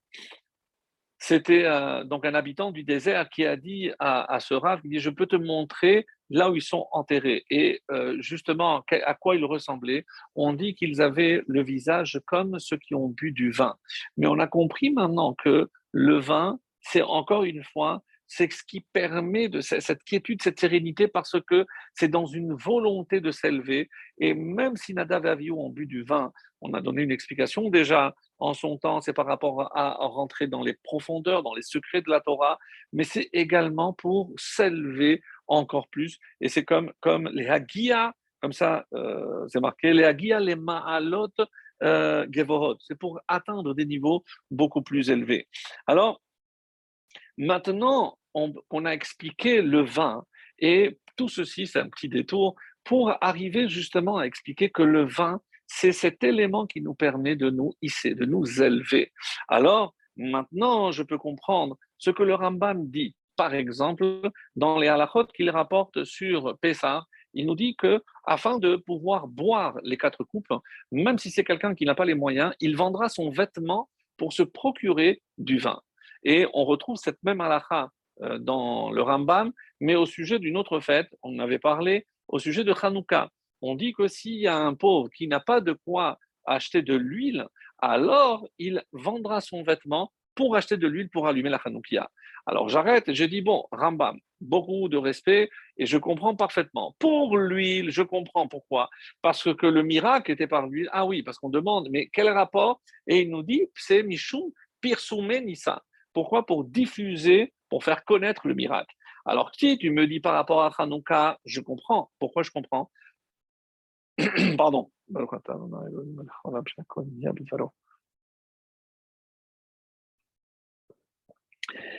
c'était euh, donc un habitant du désert qui a dit à, ce rave, il dit, je peux te montrer là où ils sont enterrés. Et euh, justement, à quoi ils ressemblaient On dit qu'ils avaient le visage comme ceux qui ont bu du vin. Mais on a compris maintenant que le vin, c'est encore une fois c'est ce qui permet de cette quiétude, cette sérénité, parce que c'est dans une volonté de s'élever. Et même si Nadav et ont bu du vin, on a donné une explication déjà en son temps, c'est par rapport à, rentrer dans les profondeurs, dans les secrets de la Torah, mais c'est également pour s'élever encore plus. Et c'est comme, comme les Hagia, comme ça, euh, c'est marqué, les Hagia, les Ma'alot, euh, c'est pour atteindre des niveaux beaucoup plus élevés. Alors, maintenant qu'on a expliqué le vin, et tout ceci, c'est un petit détour, pour arriver justement à expliquer que le vin, c'est cet élément qui nous permet de nous hisser, de nous élever. Alors, maintenant, je peux comprendre ce que le Rambam dit. Par exemple, dans les halachot qu'il rapporte sur Pessah, il nous dit que afin de pouvoir boire les quatre coupes, même si c'est quelqu'un qui n'a pas les moyens, il vendra son vêtement pour se procurer du vin. Et on retrouve cette même halakha euh, dans le Rambam, mais au sujet d'une autre fête, on avait parlé au sujet de Hanouka on dit que s'il y a un pauvre qui n'a pas de quoi acheter de l'huile, alors il vendra son vêtement pour acheter de l'huile pour allumer la Hanoukia. Alors j'arrête, je dis bon, Rambam, beaucoup de respect et je comprends parfaitement. Pour l'huile, je comprends pourquoi. Parce que le miracle était par l'huile. Ah oui, parce qu'on demande, mais quel rapport? Et il nous dit, c'est Pirsume Nissa. Pourquoi? Pour diffuser, pour faire connaître le miracle. Alors si tu me dis par rapport à Hanouka, je comprends. Pourquoi je comprends? Pardon.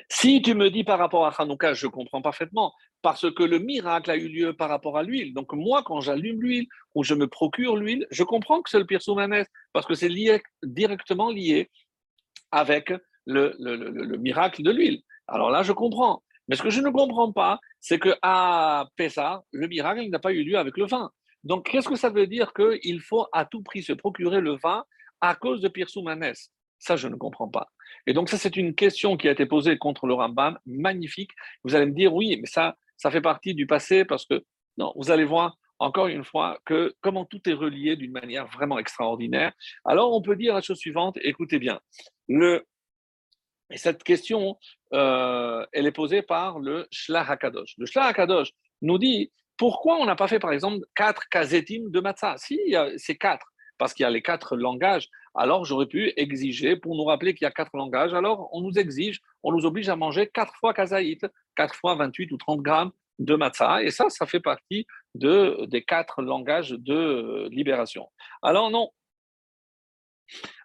Si tu me dis par rapport à Hanouka, je comprends parfaitement, parce que le miracle a eu lieu par rapport à l'huile. Donc moi, quand j'allume l'huile ou je me procure l'huile, je comprends que c'est le pire soumanès, parce que c'est directement lié avec le, le, miracle de l'huile. Alors là, je comprends. Mais ce que je ne comprends pas, c'est que à le miracle n'a pas eu lieu avec le vin. Donc, qu'est-ce que ça veut dire qu'il faut à tout prix se procurer le vin à cause de Pirsoumanès Ça, je ne comprends pas. Et donc, ça, c'est une question qui a été posée contre le Rambam, magnifique. Vous allez me dire, oui, mais ça, ça fait partie du passé parce que, non, vous allez voir encore une fois que comment tout est relié d'une manière vraiment extraordinaire. Alors, on peut dire la chose suivante, écoutez bien, le, et cette question, euh, elle est posée par le Shlach HaKadosh. Le Shlach HaKadosh nous dit pourquoi on n'a pas fait, par exemple, quatre kazetim de matzah? Si, c'est quatre, parce qu'il y a les quatre langages. Alors, j'aurais pu exiger, pour nous rappeler qu'il y a quatre langages, alors on nous exige, on nous oblige à manger quatre fois kazaït, quatre fois 28 ou 30 grammes de matzah. Et ça, ça fait partie de, des quatre langages de libération. Alors non.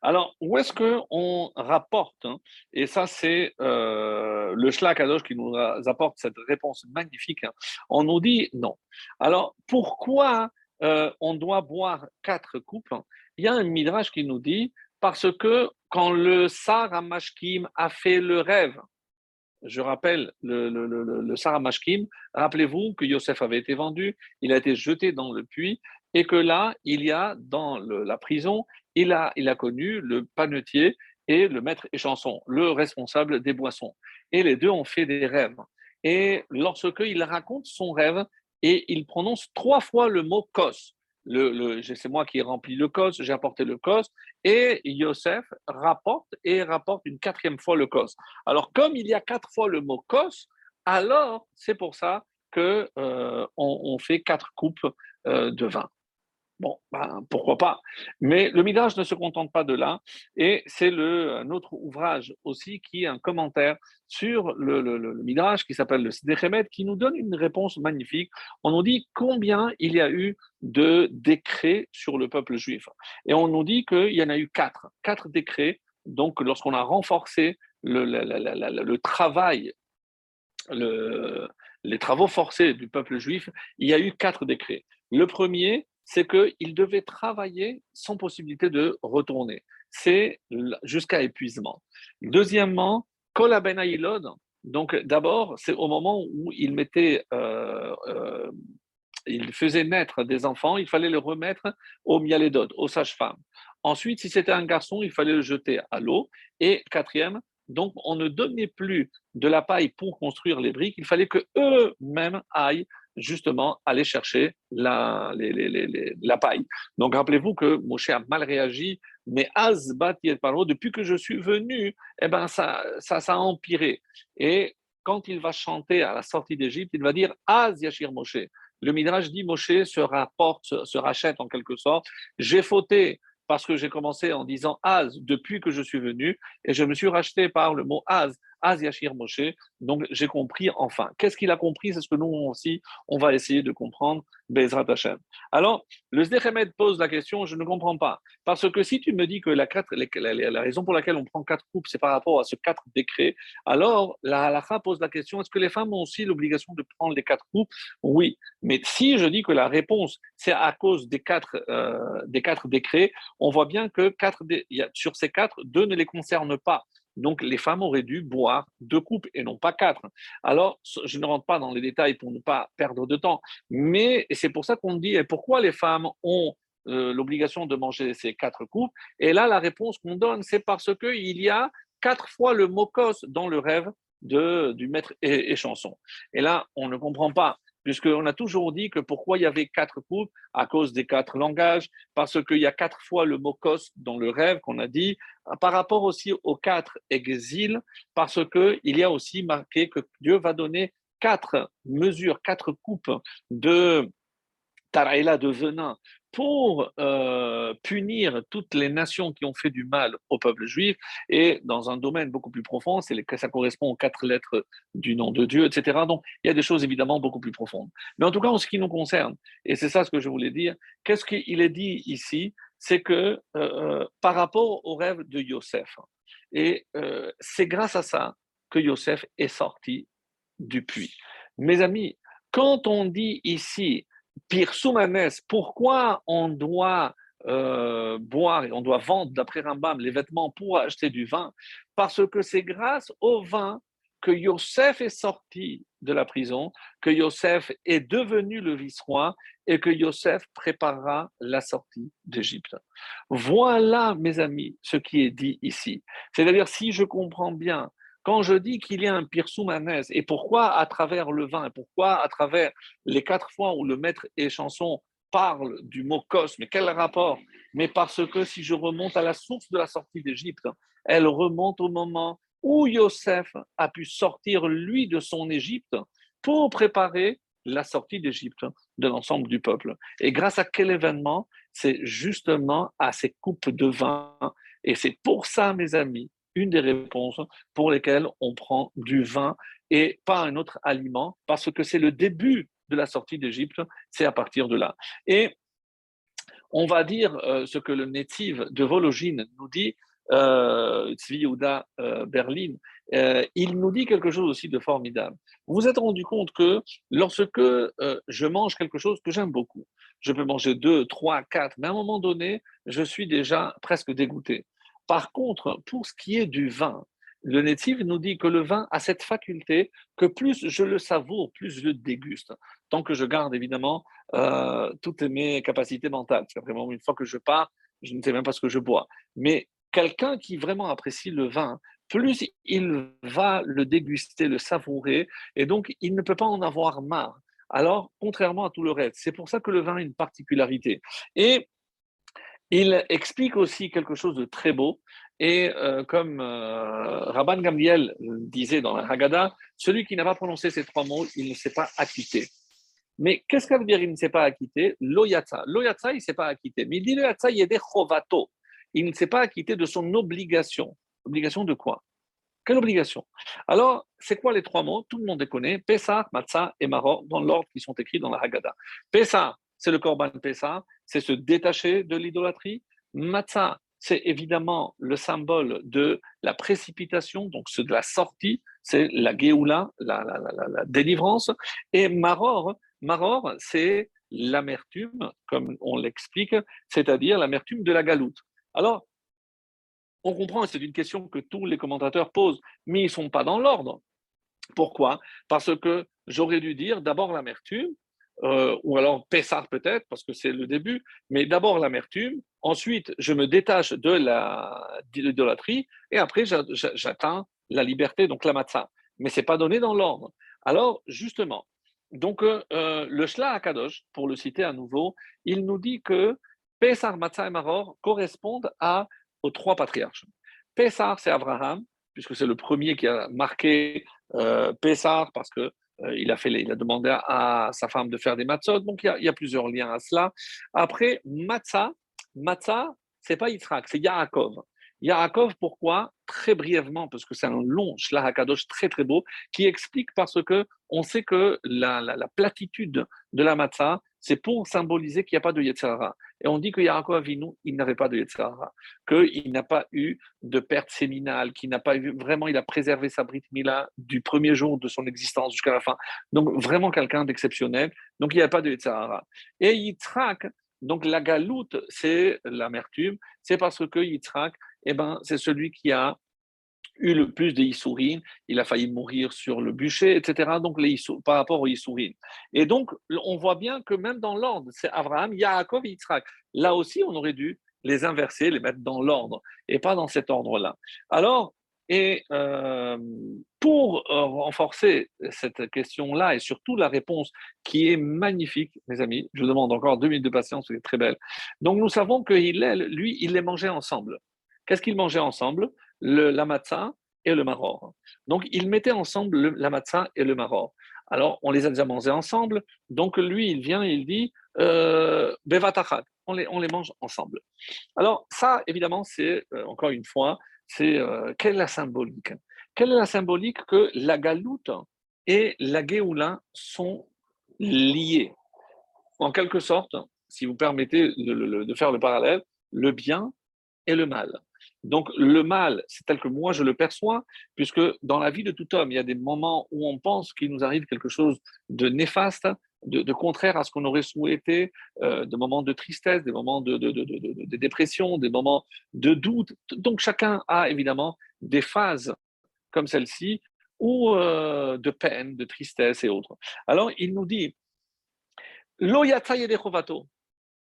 Alors, où est-ce qu'on rapporte hein, Et ça, c'est euh, le Shlakadosh qui nous apporte cette réponse magnifique. Hein. On nous dit non. Alors, pourquoi euh, on doit boire quatre coupes Il y a un midrash qui nous dit parce que quand le Sarah Mashkim a fait le rêve, je rappelle le, le, le, Sarah Mashkim, rappelez-vous que Yosef avait été vendu, il a été jeté dans le puits, et que là, il y a dans la prison, il a, il a connu le panetier et le maître échanson, le responsable des boissons. Et les deux ont fait des rêves. Et lorsque il raconte son rêve, et il prononce trois fois le mot kos. Le, c'est moi qui ai rempli le kos, j'ai apporté le kos, et Yosef rapporte et rapporte une quatrième fois le kos. Alors, comme il y a quatre fois le mot kos, alors c'est pour ça qu'on euh, on fait quatre coupes euh, de vin. Bon, ben, pourquoi pas. Mais le Midrash ne se contente pas de là, et c'est un autre ouvrage aussi qui est un commentaire sur le, le, Midrash qui s'appelle le Sidéchemet, qui nous donne une réponse magnifique. On nous dit combien il y a eu de décrets sur le peuple juif. Et on nous dit qu'il y en a eu quatre, quatre décrets. Donc, lorsqu'on a renforcé le travail, les travaux forcés du peuple juif, il y a eu quatre décrets. Le premier, c'est qu'il devait travailler sans possibilité de retourner. C'est jusqu'à épuisement. Deuxièmement, Kol donc d'abord, c'est au moment où il mettait, euh, euh, il faisait naître des enfants, il fallait le remettre au mialédod, aux sages-femmes. Ensuite, si c'était un garçon, il fallait le jeter à l'eau. Et quatrième, donc on ne donnait plus de la paille pour construire les briques, il fallait que eux-mêmes aillent justement aller chercher la, paille. Donc rappelez-vous que Moshe a mal réagi, mais Az Paro, depuis que je suis venu, eh ben ça, ça, ça a empiré. Et quand il va chanter à la sortie d'Égypte, il va dire Az Yashir Moshe. Le Midrash dit Moshe se rapporte, se rachète en quelque sorte. J'ai fauté, parce que j'ai commencé en disant Az depuis que je suis venu, et je me suis racheté par le mot Az Az Yashir Moshe. Donc j'ai compris enfin. Qu'est-ce qu'il a compris? C'est ce que nous aussi, on va essayer de comprendre, Bezrat. Alors, le Zdechemed pose la question, je ne comprends pas. Parce que si tu me dis que la, la, raison pour laquelle on prend quatre coupes, c'est par rapport à ce quatre décrets, alors la halakha pose la question, est-ce que les femmes ont aussi l'obligation de prendre les quatre coupes? Oui. Mais si je dis que la réponse, c'est à cause des quatre, euh, des quatre décrets, on voit bien que quatre, sur ces quatre, deux ne les concernent pas. Donc, les femmes auraient dû boire deux coupes et non pas quatre. Alors, je ne rentre pas dans les détails pour ne pas perdre de temps, mais c'est pour ça qu'on dit et pourquoi les femmes ont euh, l'obligation de manger ces quatre coupes? Et là, la réponse qu'on donne, c'est parce qu'il y a quatre fois le mot dans le rêve de, du maître et, et chanson. Et là, on ne comprend pas puisqu'on a toujours dit que pourquoi il y avait quatre coupes? À cause des quatre langages, parce qu'il y a quatre fois le mot kos dans le rêve qu'on a dit, par rapport aussi aux quatre exils, parce qu'il y a aussi marqué que Dieu va donner quatre mesures, quatre coupes de Taraïla de venin pour euh, punir toutes les nations qui ont fait du mal au peuple juif, et dans un domaine beaucoup plus profond, c'est ça correspond aux quatre lettres du nom de Dieu, etc. Donc, il y a des choses évidemment beaucoup plus profondes. Mais en tout cas, en ce qui nous concerne, et c'est ça ce que je voulais dire, qu'est-ce qu'il est dit ici? C'est que euh, euh, par rapport au rêve de Yosef, et c'est grâce à ça que Yosef est sorti du puits. Mes amis, quand on dit ici Pire Soumanes, pourquoi on doit euh, boire et on doit vendre, d'après Rambam, les vêtements pour acheter du vin? Parce que c'est grâce au vin que Yosef est sorti de la prison, que Yosef est devenu le vice-roi et que Yosef préparera la sortie d'Égypte. Voilà, mes amis, ce qui est dit ici. C'est-à-dire, si je comprends bien quand je dis qu'il y a un pirsoumanès, et pourquoi à travers le vin, et pourquoi à travers les quatre fois où le maître et chanson parle du mot cos, mais quel rapport? Mais parce que si je remonte à la source de la sortie d'Égypte, elle remonte au moment où Yosef a pu sortir, lui, de son Égypte pour préparer la sortie d'Égypte de l'ensemble du peuple. Et grâce à quel événement? C'est justement à ces coupes de vin. Et c'est pour ça, mes amis, une des réponses pour lesquelles on prend du vin et pas un autre aliment, parce que c'est le début de la sortie d'Égypte, c'est à partir de là. Et on va dire euh, ce que le native de Vologine nous dit, euh, euh, Berlin, euh, il nous dit quelque chose aussi de formidable. Vous vous êtes rendu compte que lorsque je mange quelque chose que j'aime beaucoup, je peux manger deux, trois, quatre, mais à un moment donné, je suis déjà presque dégoûté. Par contre, pour ce qui est du vin, le native nous dit que le vin a cette faculté que plus je le savoure, plus je le déguste. Tant que je garde évidemment euh, toutes mes capacités mentales. C'est vraiment une fois que je pars, je ne sais même pas ce que je bois. Mais quelqu'un qui vraiment apprécie le vin, plus il va le déguster, le savourer, et donc il ne peut pas en avoir marre. Alors, contrairement à tout le reste, c'est pour ça que le vin a une particularité. Et il explique aussi quelque chose de très beau, et euh, comme euh, Rabban Gamliel disait dans la Haggadah, celui qui n'a pas prononcé ces trois mots, il ne s'est pas acquitté. Mais qu'est-ce que veut dire il ne s'est pas acquitté? Loyatsa. Loyatsa, il ne s'est pas acquitté. Mais il dit Loyatsa, il des chovato. Il ne s'est pas acquitté de son obligation. Obligation de quoi? Quelle obligation? Alors, c'est quoi les trois mots? Tout le monde les connaît Pessah, Matzah et Maror, dans l'ordre qui sont écrits dans la Haggadah. Pessah, c'est le Korban Pessah, c'est se détacher de l'idolâtrie. Matzah, c'est évidemment le symbole de la précipitation, donc c'est de la sortie, c'est la Géoula, la, délivrance. Et Maror, Maror c'est l'amertume, comme on l'explique, c'est-à-dire l'amertume de la galoute. Alors, on comprend, c'est une question que tous les commentateurs posent, mais ils ne sont pas dans l'ordre. Pourquoi? Parce que j'aurais dû dire d'abord l'amertume, euh, ou alors Pessar peut-être, parce que c'est le début, mais d'abord l'amertume, ensuite je me détache de l'idolâtrie, et après j'atteins la liberté, donc la matzah. Mais ce n'est pas donné dans l'ordre. Alors, justement, donc euh, euh, le Shla Akadosh, pour le citer à nouveau, il nous dit que Pessar, Matzah et Maror correspondent à, aux trois patriarches. Pessar, c'est Abraham, puisque c'est le premier qui a marqué euh, Pessar, parce que il, a fait, il a demandé à, sa femme de faire des matzot, donc il y, a, plusieurs liens à cela. Après, matzah, matzah, c'est pas Yitzhak, c'est Yaakov. Yaakov, pourquoi? Très brièvement, parce que c'est un long Shlahakadosh très très beau, qui explique parce que on sait que la, la, platitude de la matzah, c'est pour symboliser qu'il n'y a pas de Yetzirah. Et on dit que Yaakov Avinu, il n'avait pas de Yetzirah, qu'il n'a pas eu de perte séminale, qu'il n'a pas eu, vraiment, il a préservé sa Brit Mila du premier jour de son existence jusqu'à la fin. Donc, vraiment quelqu'un d'exceptionnel. Donc, il n'y a pas de Yetzirah. Et Yitzhak, donc la galoute, c'est l'amertume, c'est parce que Yitzhak, eh ben, c'est celui qui a eu le plus de Issourines, il a failli mourir sur le bûcher, etc. Donc, les par rapport aux Issourines. Et donc, on voit bien que même dans l'ordre, c'est Abraham, Yaakov et Yitzhak. Là aussi, on aurait dû les inverser, les mettre dans l'ordre, et pas dans cet ordre-là. Alors, et euh, pour euh, renforcer cette question-là, et surtout la réponse qui est magnifique, mes amis, je demande encore deux minutes de patience, c'est très belle. Donc, nous savons que lui, il les mangeait ensemble. Qu'est-ce qu'ils mangeaient ensemble? Le, la matzah et le maror. Donc, ils mettaient ensemble le, la matzah et le maror. Alors, on les a déjà mangés ensemble. Donc, lui, il vient et il dit euh, on les, on les mange ensemble. Alors, ça, évidemment, c'est, euh, encore une fois, c'est euh, quelle est la symbolique? Quelle est la symbolique que la galoute et la Géoula sont liés En quelque sorte, si vous permettez de faire le parallèle, le bien et le mal. Donc le mal, c'est tel que moi je le perçois, puisque dans la vie de tout homme, il y a des moments où on pense qu'il nous arrive quelque chose de néfaste, de, contraire à ce qu'on aurait souhaité, euh, des moments de tristesse, des moments de, de, dépression, des moments de doute. Donc chacun a évidemment des phases comme celle-ci, ou euh, de peine, de tristesse et autres. Alors il nous dit, Lo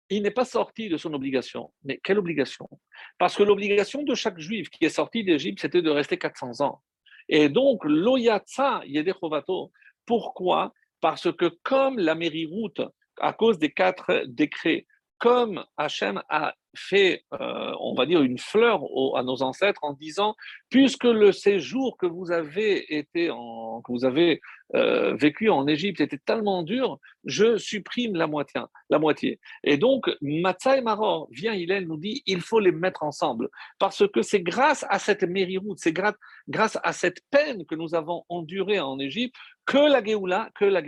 il n'est pas sorti de son obligation. Mais quelle obligation? Parce que l'obligation de chaque juif qui est sorti d'Égypte, c'était de rester 400 ans. Et donc, l'oyatsa yedechovato. Pourquoi? Parce que comme la mairie route, à cause des quatre décrets, comme Hachem a fait, euh, on va dire, une fleur à nos ancêtres en disant, puisque le séjour que vous avez été que vous avez euh, vécu en Égypte était tellement dur, je supprime la moitié. La moitié. Et donc, Matzah et Maror, vient Hillel nous dit, il faut les mettre ensemble, parce que c'est grâce à cette mériroute, c'est grâce à cette peine que nous avons endurée en Égypte que la Géoula, que la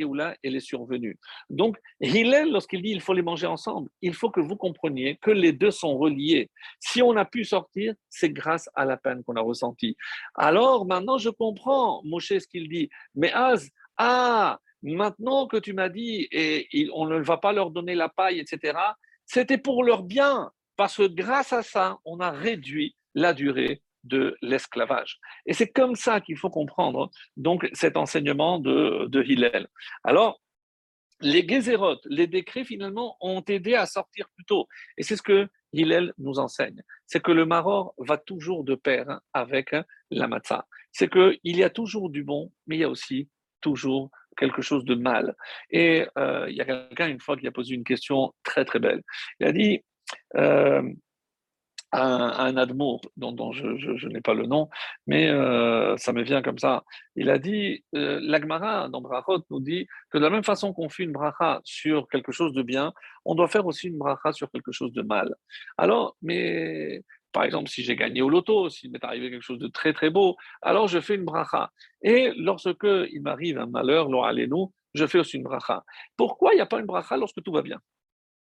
est survenue. Donc, Hillel, lorsqu'il dit il faut les manger ensemble, il faut que vous compreniez que les deux sont reliés. Si on a pu sortir, c'est grâce à la peine qu'on a ressentie. Alors, maintenant, je comprends, Moshe, ce qu'il dit. Mais Az, ah, maintenant que tu m'as dit, et on ne va pas leur donner la paille, etc., c'était pour leur bien, parce que grâce à ça, on a réduit la durée de l'esclavage. Et c'est comme ça qu'il faut comprendre donc cet enseignement de, de Hillel. Alors, les Gézérot, les décrets finalement ont aidé à sortir plus tôt. Et c'est ce que Hillel nous enseigne. C'est que le maror va toujours de pair avec la matzah. C'est qu'il y a toujours du bon, mais il y a aussi toujours quelque chose de mal. Et euh, il y a quelqu'un une fois qui a posé une question très très belle. Il a dit, euh, un, un dont, je, n'ai pas le nom, mais euh, ça me vient comme ça. Il a dit, euh, l'Agmara dans Brachot nous dit que de la même façon qu'on fait une bracha sur quelque chose de bien, on doit faire aussi une bracha sur quelque chose de mal. Alors, mais par exemple, si j'ai gagné au loto, s'il m'est arrivé quelque chose de très très beau, alors je fais une bracha. Et lorsque il m'arrive un malheur, nous, je fais aussi une bracha. Pourquoi il n'y a pas une bracha lorsque tout va bien?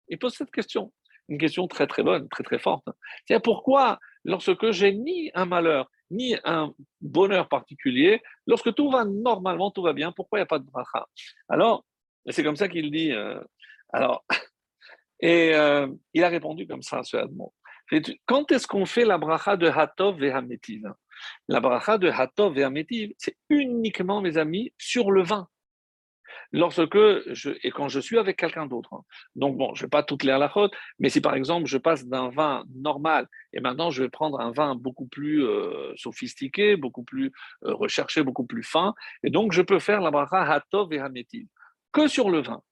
Il pose cette question une question très très bonne, très très forte. C'est pourquoi, lorsque j'ai ni un malheur, ni un bonheur particulier, lorsque tout va normalement, tout va bien, pourquoi il n'y a pas de bracha? Alors, c'est comme ça qu'il dit. Euh, alors, et euh, il a répondu comme ça à ce Admon. Quand est-ce qu'on fait la bracha de Hatov et Hametiv? La bracha de Hatov et Hametiv, c'est uniquement, mes amis, sur le vin lorsque je, et quand je suis avec quelqu'un d'autre. Hein. Donc, bon, je ne vais pas toutes les halakhot, mais si par exemple je passe d'un vin normal et maintenant je vais prendre un vin beaucoup plus euh, sophistiqué, beaucoup plus euh, recherché, beaucoup plus fin, et donc je peux faire la bracha hatov et hametiv que sur le vin.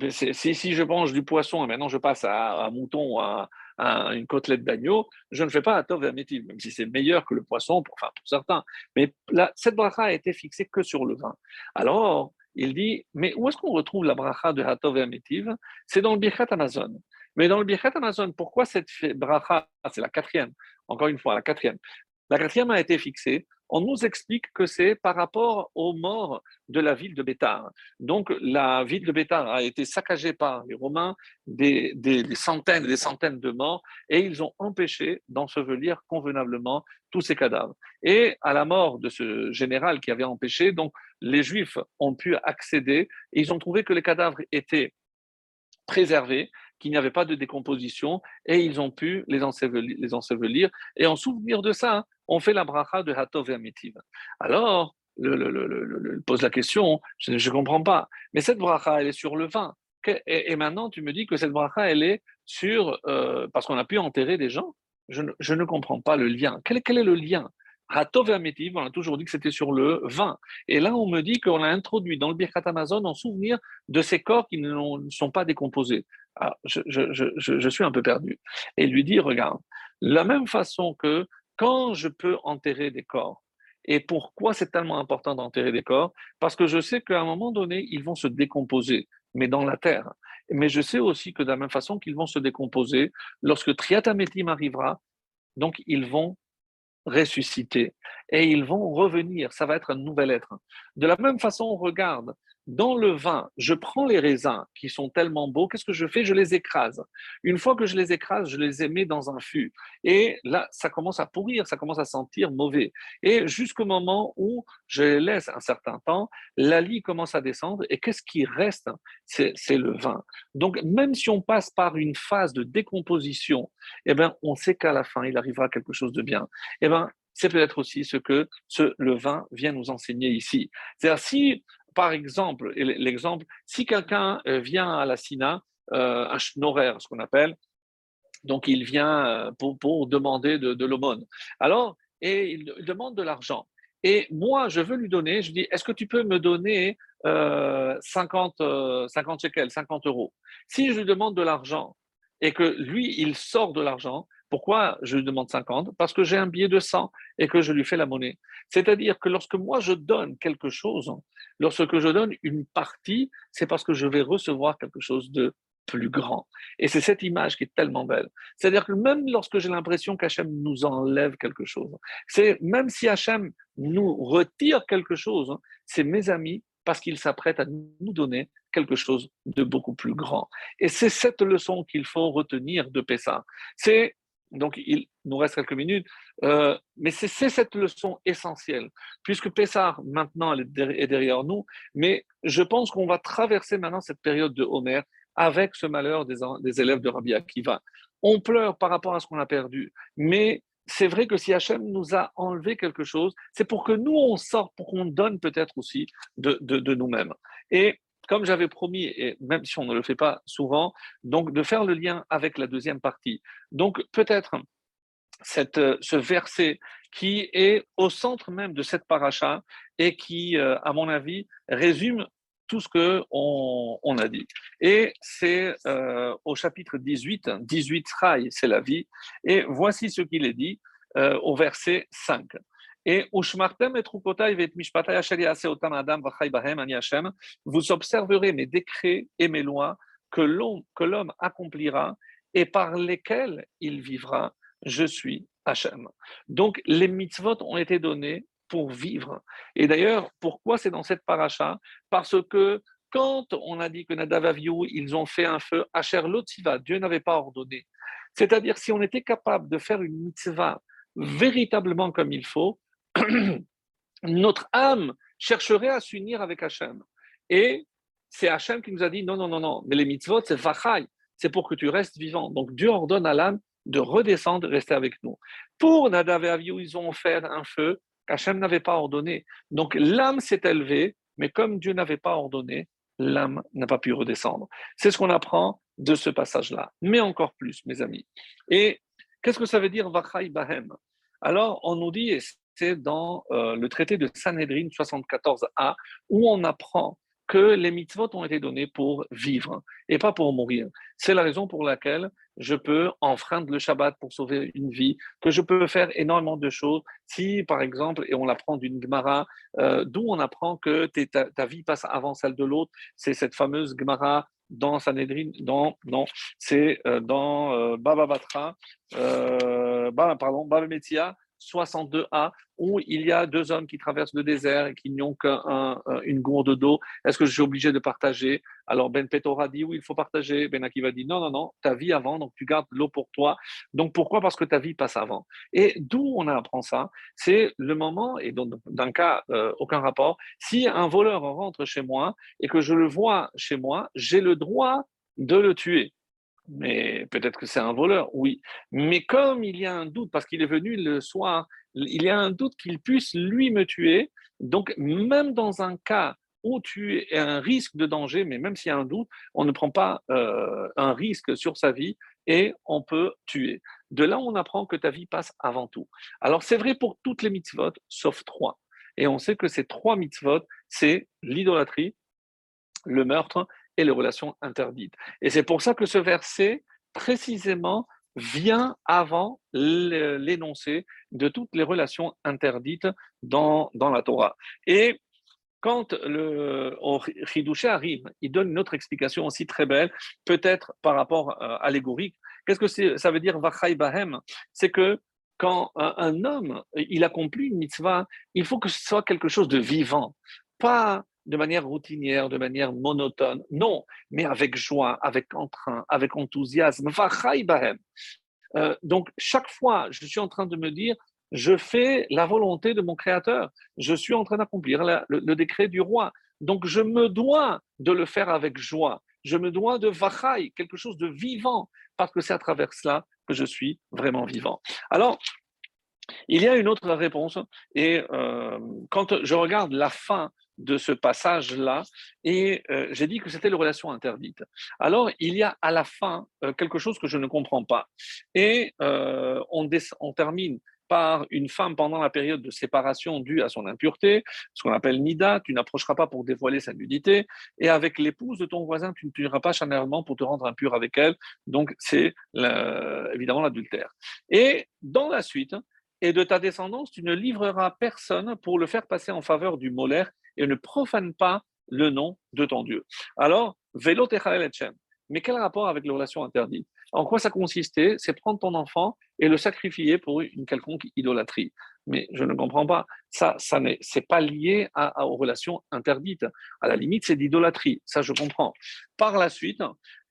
Eh si, si je mange du poisson et maintenant je passe à un mouton ou à, une côtelette d'agneau, je ne fais pas hatov et hametiv, même si c'est meilleur que le poisson, pour, enfin pour certains. Mais cette bracha a été fixée que sur le vin. Alors, il dit, mais où est-ce qu'on retrouve la bracha de Hatov et C'est dans le Birkat Amazon. Mais dans le Birkat Amazon, pourquoi cette bracha, c'est la quatrième, encore une fois, la quatrième? La quatrième a été fixée on nous explique que c'est par rapport aux morts de la ville de Bétar. Donc, la ville de Bétar a été saccagée par les Romains, des, centaines et des centaines de morts, et ils ont empêché d'ensevelir convenablement tous ces cadavres. Et à la mort de ce général qui avait empêché, donc, les Juifs ont pu accéder, et ils ont trouvé que les cadavres étaient préservés, qu'il n'y avait pas de décomposition, et ils ont pu les ensevelir. Et en souvenir de ça, on fait la bracha de Hatov et. Alors, le, pose la question, je ne comprends pas, mais cette bracha, elle est sur le vin. Et, maintenant, tu me dis que cette bracha, elle est sur, euh, parce qu'on a pu enterrer des gens. Je ne, comprends pas le lien. Quel, est le lien? Hatov et on a toujours dit que c'était sur le vin. Et là, on me dit qu'on a introduit dans le Birkat Amazon en souvenir de ces corps qui ne sont pas décomposés. Alors, je, suis un peu perdu. Et lui dit, regarde, la même façon que quand je peux enterrer des corps, et pourquoi c'est tellement important d'enterrer des corps Parce que je sais qu'à un moment donné, ils vont se décomposer, mais dans la terre. Mais je sais aussi que de la même façon qu'ils vont se décomposer, lorsque Triatametim arrivera, donc ils vont ressusciter et ils vont revenir. Ça va être un nouvel être. De la même façon, on regarde dans le vin, je prends les raisins qui sont tellement beaux, qu'est-ce que je fais? Je les écrase. Une fois que je les écrase, je les mets dans un fût. Et là, ça commence à pourrir, ça commence à sentir mauvais. Et jusqu'au moment où je les laisse un certain temps, la lie commence à descendre. Et qu'est-ce qui reste? C'est, le vin. Donc, même si on passe par une phase de décomposition, eh ben, on sait qu'à la fin, il arrivera quelque chose de bien. Eh ben, c'est peut-être aussi ce que le vin vient nous enseigner ici. C'est-à-dire, si par exemple, l'exemple, si quelqu'un euh, vient à la SINA, euh, un schnorrer, ce qu'on appelle, donc il vient euh, pour, demander de, l'aumône. Alors, et il, demande de l'argent. Et moi, je veux lui donner, je dis, est-ce que tu peux me donner 50, 50 shekels, 50 euros? Si je lui demande de l'argent et que lui, il sort de l'argent, pourquoi je lui demande 50 Parce que j'ai un billet de 100 et que je lui fais la monnaie. C'est-à-dire que lorsque moi je donne quelque chose, lorsque je donne une partie, c'est parce que je vais recevoir quelque chose de plus grand. Et c'est cette image qui est tellement belle. C'est-à-dire que même lorsque j'ai l'impression qu'Hachem nous enlève quelque chose, c'est même si Hachem nous retire quelque chose, c'est mes amis parce qu'ils s'apprêtent à nous donner quelque chose de beaucoup plus grand. Et c'est cette leçon qu'il faut retenir de Pessah. C'est donc il nous reste quelques minutes, euh, mais c'est cette leçon essentielle, puisque Pessah maintenant est derrière nous, mais je pense qu'on va traverser maintenant cette période de Homer avec ce malheur des, élèves de Rabbi Akiva. On pleure par rapport à ce qu'on a perdu, mais c'est vrai que si Hachem nous a enlevé quelque chose, c'est pour que nous, on sorte, pour qu'on donne peut-être aussi de, de, nous-mêmes. Et comme j'avais promis, et même si on ne le fait pas souvent, donc de faire le lien avec la deuxième partie. Donc peut-être cette, ce verset qui est au centre même de cette paracha et qui, euh, à mon avis, résume tout ce qu'on on a dit. Et c'est euh, au chapitre 18, 18 rail, c'est la vie. Et voici ce qu'il est dit euh, au verset 5. Et vous observerez mes décrets et mes lois que l'homme accomplira et par lesquels il vivra. Je suis Hachem. Donc les mitzvot ont été donnés pour vivre. Et d'ailleurs, pourquoi c'est dans cette paracha? Parce que quand on a dit que Nadav Aviou, ils ont fait un feu, Asher Lotziva, Dieu n'avait pas ordonné. C'est-à-dire, si on était capable de faire une mitzvah véritablement comme il faut, notre âme chercherait à s'unir avec Hachem. Et c'est Hachem qui nous a dit non, non, non, non, mais les mitzvot, c'est vachai, c'est pour que tu restes vivant. Donc Dieu ordonne à l'âme de redescendre, de rester avec nous. Pour Nadav et Aviou, ils ont fait un feu Hachem n'avait pas ordonné. Donc l'âme s'est élevée, mais comme Dieu n'avait pas ordonné, l'âme n'a pas pu redescendre. C'est ce qu'on apprend de ce passage-là, mais encore plus, mes amis. Et qu'est-ce que ça veut dire Vachai Bahem? Alors, on nous dit, et c'est dans euh, le traité de Sanhedrin 74a, où on apprend que les mitzvot ont été donnés pour vivre et pas pour mourir. C'est la raison pour laquelle je peux enfreindre le Shabbat pour sauver une vie, que je peux faire énormément de choses. Si, par exemple, et on l'apprend d'une Gemara, euh, d'où on apprend que ta, vie passe avant celle de l'autre, c'est cette fameuse Gemara dans Sanhedrin, dans, non, c'est euh, dans euh, Baba Batra, pardon, Baba Metzia, 62a, où il y a deux hommes qui traversent le désert et qui n'ont qu'une gourde d'eau. Est-ce que je suis obligé de partager? Alors Ben Petora dit oui, il faut partager. Ben Akiva dit non, non, non, ta vie avant, donc tu gardes l'eau pour toi. Donc pourquoi? Parce que ta vie passe avant. Et d'où on apprend ça? C'est le moment, et dans un cas, euh, aucun rapport, si un voleur rentre chez moi et que je le vois chez moi, j'ai le droit de le tuer mais peut-être que c'est un voleur, oui. Mais comme il y a un doute, parce qu'il est venu le soir, il y a un doute qu'il puisse lui me tuer. Donc, même dans un cas où tu es un risque de danger, mais même s'il y a un doute, on ne prend pas euh, un risque sur sa vie et on peut tuer. De là, on apprend que ta vie passe avant tout. Alors, c'est vrai pour toutes les mitzvot, sauf trois. Et on sait que ces trois mitzvot, c'est l'idolâtrie, le meurtre et les relations interdites. Et c'est pour ça que ce verset, précisément, vient avant l'énoncé de toutes les relations interdites dans, dans la Torah. Et quand le Ridouché arrive, il donne une autre explication aussi très belle, peut-être par rapport euh, allégorique. Qu'est-ce que ça veut dire Vachai Bahem? C'est que quand un, un, homme il accomplit une mitzvah, il faut que ce soit quelque chose de vivant, pas de manière routinière, de manière monotone. Non, mais avec joie, avec entrain, avec enthousiasme. Euh, donc, chaque fois, je suis en train de me dire, je fais la volonté de mon Créateur. Je suis en train d'accomplir le, décret du roi. Donc, je me dois de le faire avec joie. Je me dois de vachai, quelque chose de vivant, parce que c'est à travers cela que je suis vraiment vivant. Alors, il y a une autre réponse, et euh, quand je regarde la fin de ce passage-là, et euh, j'ai dit que c'était les relations interdites. Alors, il y a à la fin euh, quelque chose que je ne comprends pas. Et euh, on, on, termine par une femme pendant la période de séparation due à son impureté, ce qu'on appelle nida, tu n'approcheras pas pour dévoiler sa nudité, et avec l'épouse de ton voisin, tu ne tueras pas charnellement pour te rendre impur avec elle, donc c'est évidemment l'adultère. Et dans la suite, et de ta descendance, tu ne livreras personne pour le faire passer en faveur du molaire et ne profane pas le nom de ton Dieu. Alors, vélo Mais quel rapport avec les relations interdites? En quoi ça consistait? C'est prendre ton enfant et le sacrifier pour une quelconque idolâtrie. Mais je ne comprends pas. Ça, ça n'est, pas lié aux relations interdites. À la limite, c'est d'idolâtrie. Ça, je comprends. Par la suite,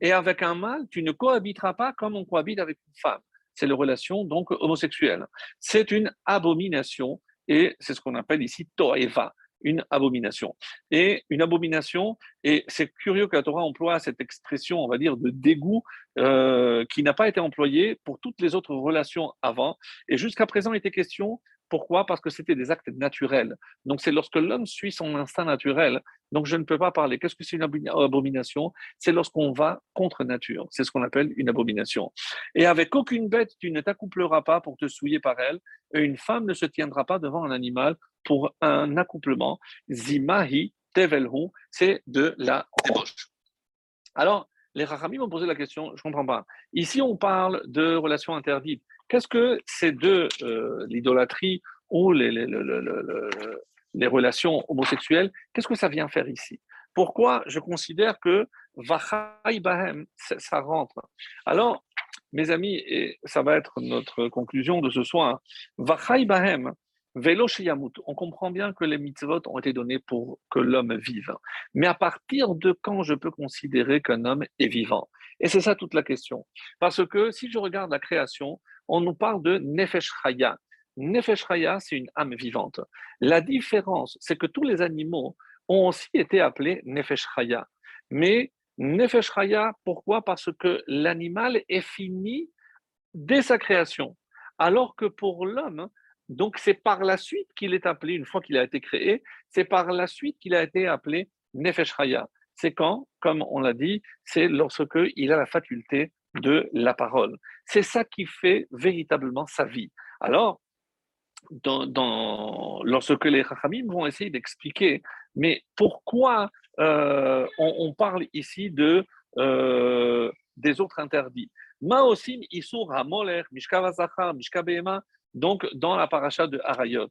et avec un mâle, tu ne cohabiteras pas comme on cohabite avec une femme c'est les relations donc homosexuelles. C'est une abomination et c'est ce qu'on appelle ici toeva, une abomination. Et une abomination, et c'est curieux que la Torah emploie cette expression, on va dire, de dégoût euh, qui n'a pas été employée pour toutes les autres relations avant. Et jusqu'à présent, il était question pourquoi? Parce que c'était des actes naturels. Donc c'est lorsque l'homme suit son instinct naturel. Donc je ne peux pas parler. Qu'est-ce que c'est une abomination? C'est lorsqu'on va contre nature. C'est ce qu'on appelle une abomination. Et avec aucune bête, tu ne t'accoupleras pas pour te souiller par elle. Et une femme ne se tiendra pas devant un animal pour un accouplement. Zimahi tevelhu, c'est de la débauche. Alors, les Rachamim m'ont posé la question, je ne comprends pas. Ici, on parle de relations interdites. Qu'est-ce que c'est de euh, l'idolâtrie ou les, relations homosexuelles Qu'est-ce que ça vient faire ici? Pourquoi je considère que Bahem, ça rentre? Alors, mes amis, et ça va être notre conclusion de ce soir, Vachai Bahem, Velo on comprend bien que les mitzvot ont été donnés pour que l'homme vive. Mais à partir de quand je peux considérer qu'un homme est vivant? Et c'est ça toute la question. Parce que si je regarde la création, on nous parle de Nefesh Chaya. Nefesh Chaya, c'est une âme vivante. La différence, c'est que tous les animaux ont aussi été appelés Nefesh Chaya. Mais Nefesh Chaya, pourquoi? Parce que l'animal est fini dès sa création. Alors que pour l'homme, donc c'est par la suite qu'il est appelé, une fois qu'il a été créé, c'est par la suite qu'il a été appelé Nefesh Chaya. C'est quand, comme on l'a dit, c'est lorsque il a la faculté de la parole. C'est ça qui fait véritablement sa vie. Alors, lorsque les Chachamim vont essayer d'expliquer, mais pourquoi euh, on, parle ici de, euh, des autres interdits? Maosim Isur Mishkavazachar, Mishkabehema, donc dans la paracha de Harayot.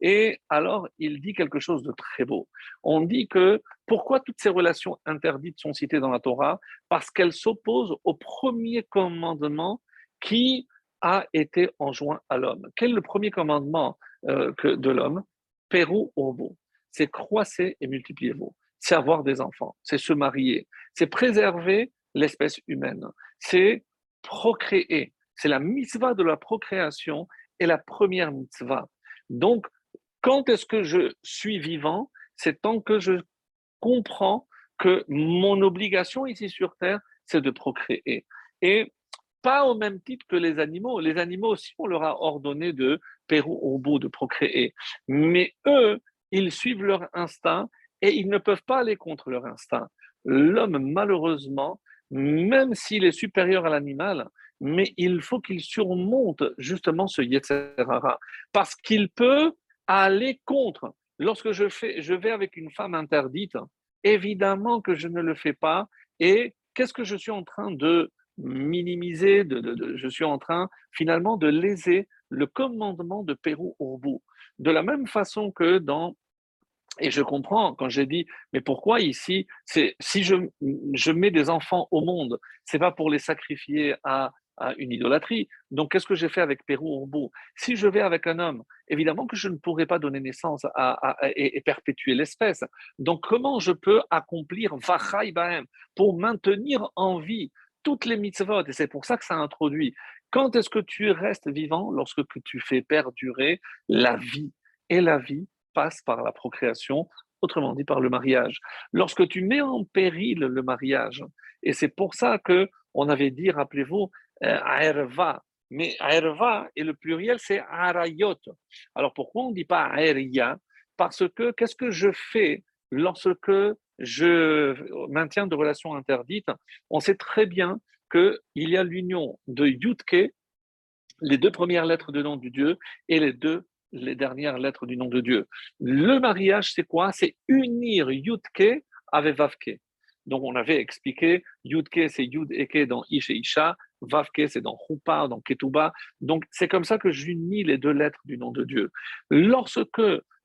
Et alors, il dit quelque chose de très beau. On dit que pourquoi toutes ces relations interdites sont citées dans la Torah? Parce qu'elles s'opposent au premier commandement qui a été enjoint à l'homme. Quel est le premier commandement euh, que de l'homme? Pérou beau. C'est croisser et multipliez-vous. C'est avoir des enfants. C'est se marier. C'est préserver l'espèce humaine. C'est procréer. C'est la mitzvah de la procréation est la première mitzvah. Donc, quand est-ce que je suis vivant? C'est tant que je comprends que mon obligation ici sur Terre, c'est de procréer. Et pas au même titre que les animaux. Les animaux aussi, on leur a ordonné de pérou au bout, de procréer. Mais eux, ils suivent leur instinct et ils ne peuvent pas aller contre leur instinct. L'homme, malheureusement, même s'il est supérieur à l'animal, mais il faut qu'il surmonte justement ce Yetzerara, parce qu'il peut aller contre. Lorsque je, fais, je vais avec une femme interdite, évidemment que je ne le fais pas, et qu'est-ce que je suis en train de minimiser, de, je suis en train finalement de léser le commandement de Pérou Urbu. De la même façon que dans et je comprends quand j'ai dit, mais pourquoi ici, si je, je mets des enfants au monde, c'est pas pour les sacrifier à une idolâtrie. Donc, qu'est-ce que j'ai fait avec Pérou Urbu Si je vais avec un homme, évidemment que je ne pourrai pas donner naissance et, perpétuer l'espèce. Donc, comment je peux accomplir Vachai Bahem pour maintenir en vie toutes les mitzvot? Et c'est pour ça que ça introduit. Quand est-ce que tu restes vivant? Lorsque tu fais perdurer la vie. Et la vie passe par la procréation, autrement dit par le mariage. Lorsque tu mets en péril le mariage, et c'est pour ça que on avait dit, rappelez-vous, euh, Mais Aerva, et le pluriel, c'est Arayot. Alors pourquoi on ne dit pas Aeria? Parce que qu'est-ce que je fais lorsque je maintiens de relations interdites On sait très bien qu'il y a l'union de Yutke les deux premières lettres du nom de Dieu et les deux les dernières lettres du nom de Dieu. Le mariage, c'est quoi? C'est unir Yudke avec Vavke. Donc, on avait expliqué, Yudke, c'est Yud Eke dans Ish et Isha, Vavke, c'est dans Chupa, dans Ketuba. Donc, c'est comme ça que j'unis les deux lettres du nom de Dieu. Lorsque,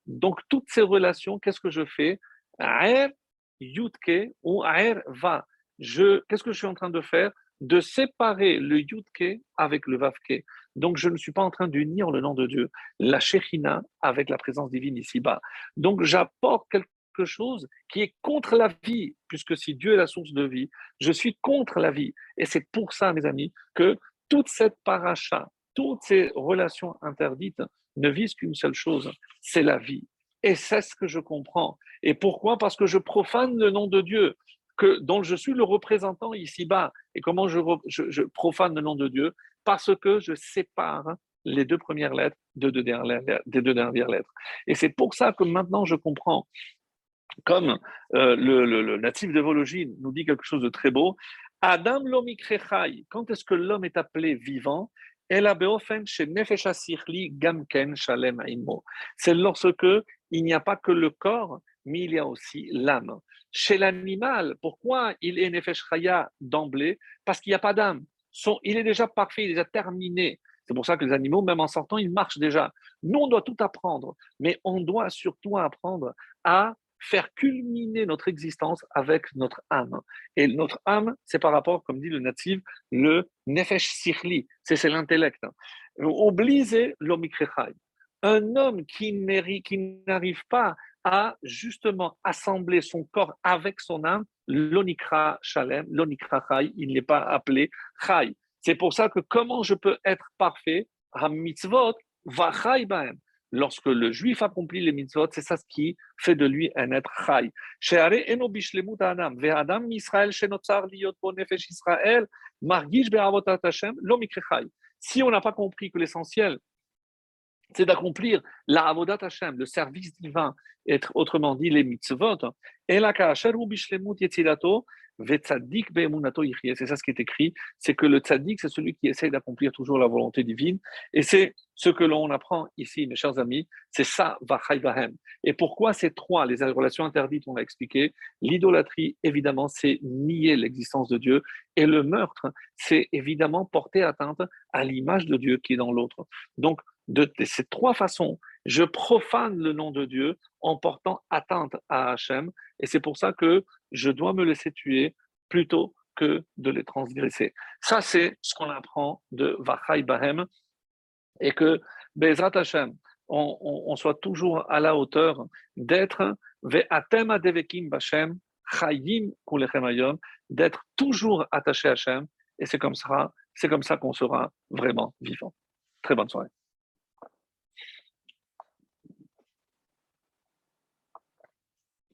donc, toutes ces relations, qu'est-ce que je fais? Aer, Yudke ou Aer, Va. Qu'est-ce que je suis en train de faire? De séparer le Yudke avec le Vavke. Donc, je ne suis pas en train d'unir le nom de Dieu, la Shechina, avec la présence divine ici-bas. Donc, j'apporte quelque chose qui est contre la vie, puisque si Dieu est la source de vie, je suis contre la vie. Et c'est pour ça, mes amis, que toute cette paracha, toutes ces relations interdites ne visent qu'une seule chose, c'est la vie. Et c'est ce que je comprends. Et pourquoi? Parce que je profane le nom de Dieu, que, dont je suis le représentant ici-bas. Et comment je, profane le nom de Dieu? Parce que je sépare les deux premières lettres des deux dernières lettres. Et c'est pour ça que maintenant je comprends comme euh, le, natif de Vologine nous dit quelque chose de très beau, Adam lomikrechai, quand est-ce que l'homme est appelé vivant? C'est lorsque il n'y a pas que le corps, mais il y a aussi l'âme. Chez l'animal, pourquoi il est nefesh d'emblée? Parce qu'il n'y a pas d'âme. Il est déjà parfait, il est déjà terminé. C'est pour ça que les animaux, même en sortant, ils marchent déjà. Nous, on doit tout apprendre, mais on doit surtout apprendre à faire culminer notre existence avec notre âme. Et notre âme, c'est par rapport, comme dit le natif, le nefesh sirli, c'est l'intellect. Obliger l'omikrechai. Un homme qui n'arrive pas à justement assembler son corps avec son âme, l'onikra shalem, l'onikra il n'est pas appelé chai. C'est pour ça que comment je peux être parfait, ha mitzvot, va chai baem lorsque le juif accomplit les mitzvot, c'est ça ce qui fait de lui un être chai. Si on n'a pas compris que l'essentiel, c'est d'accomplir la avodat Hashem, le service divin, être autrement dit les mitzvot, et la c'est ça ce qui est écrit, c'est que le tzaddik, c'est celui qui essaye d'accomplir toujours la volonté divine. Et c'est ce que l'on apprend ici, mes chers amis, c'est ça, vachai vahem. Et pourquoi ces trois, les relations interdites, on l'a expliqué, l'idolâtrie, évidemment, c'est nier l'existence de Dieu. Et le meurtre, c'est évidemment porter atteinte à l'image de Dieu qui est dans l'autre. Donc, de ces trois façons, je profane le nom de Dieu en portant atteinte à Hachem. Et c'est pour ça que je dois me laisser tuer plutôt que de les transgresser. Ça, c'est ce qu'on apprend de Vachai Bahem. Et que Bezrat Hashem, on, soit toujours à la hauteur d'être Ve'atem Adevekim Bashem, Chayim d'être toujours attaché à Hachem. Et c'est comme ça qu'on sera vraiment vivant. Très bonne soirée.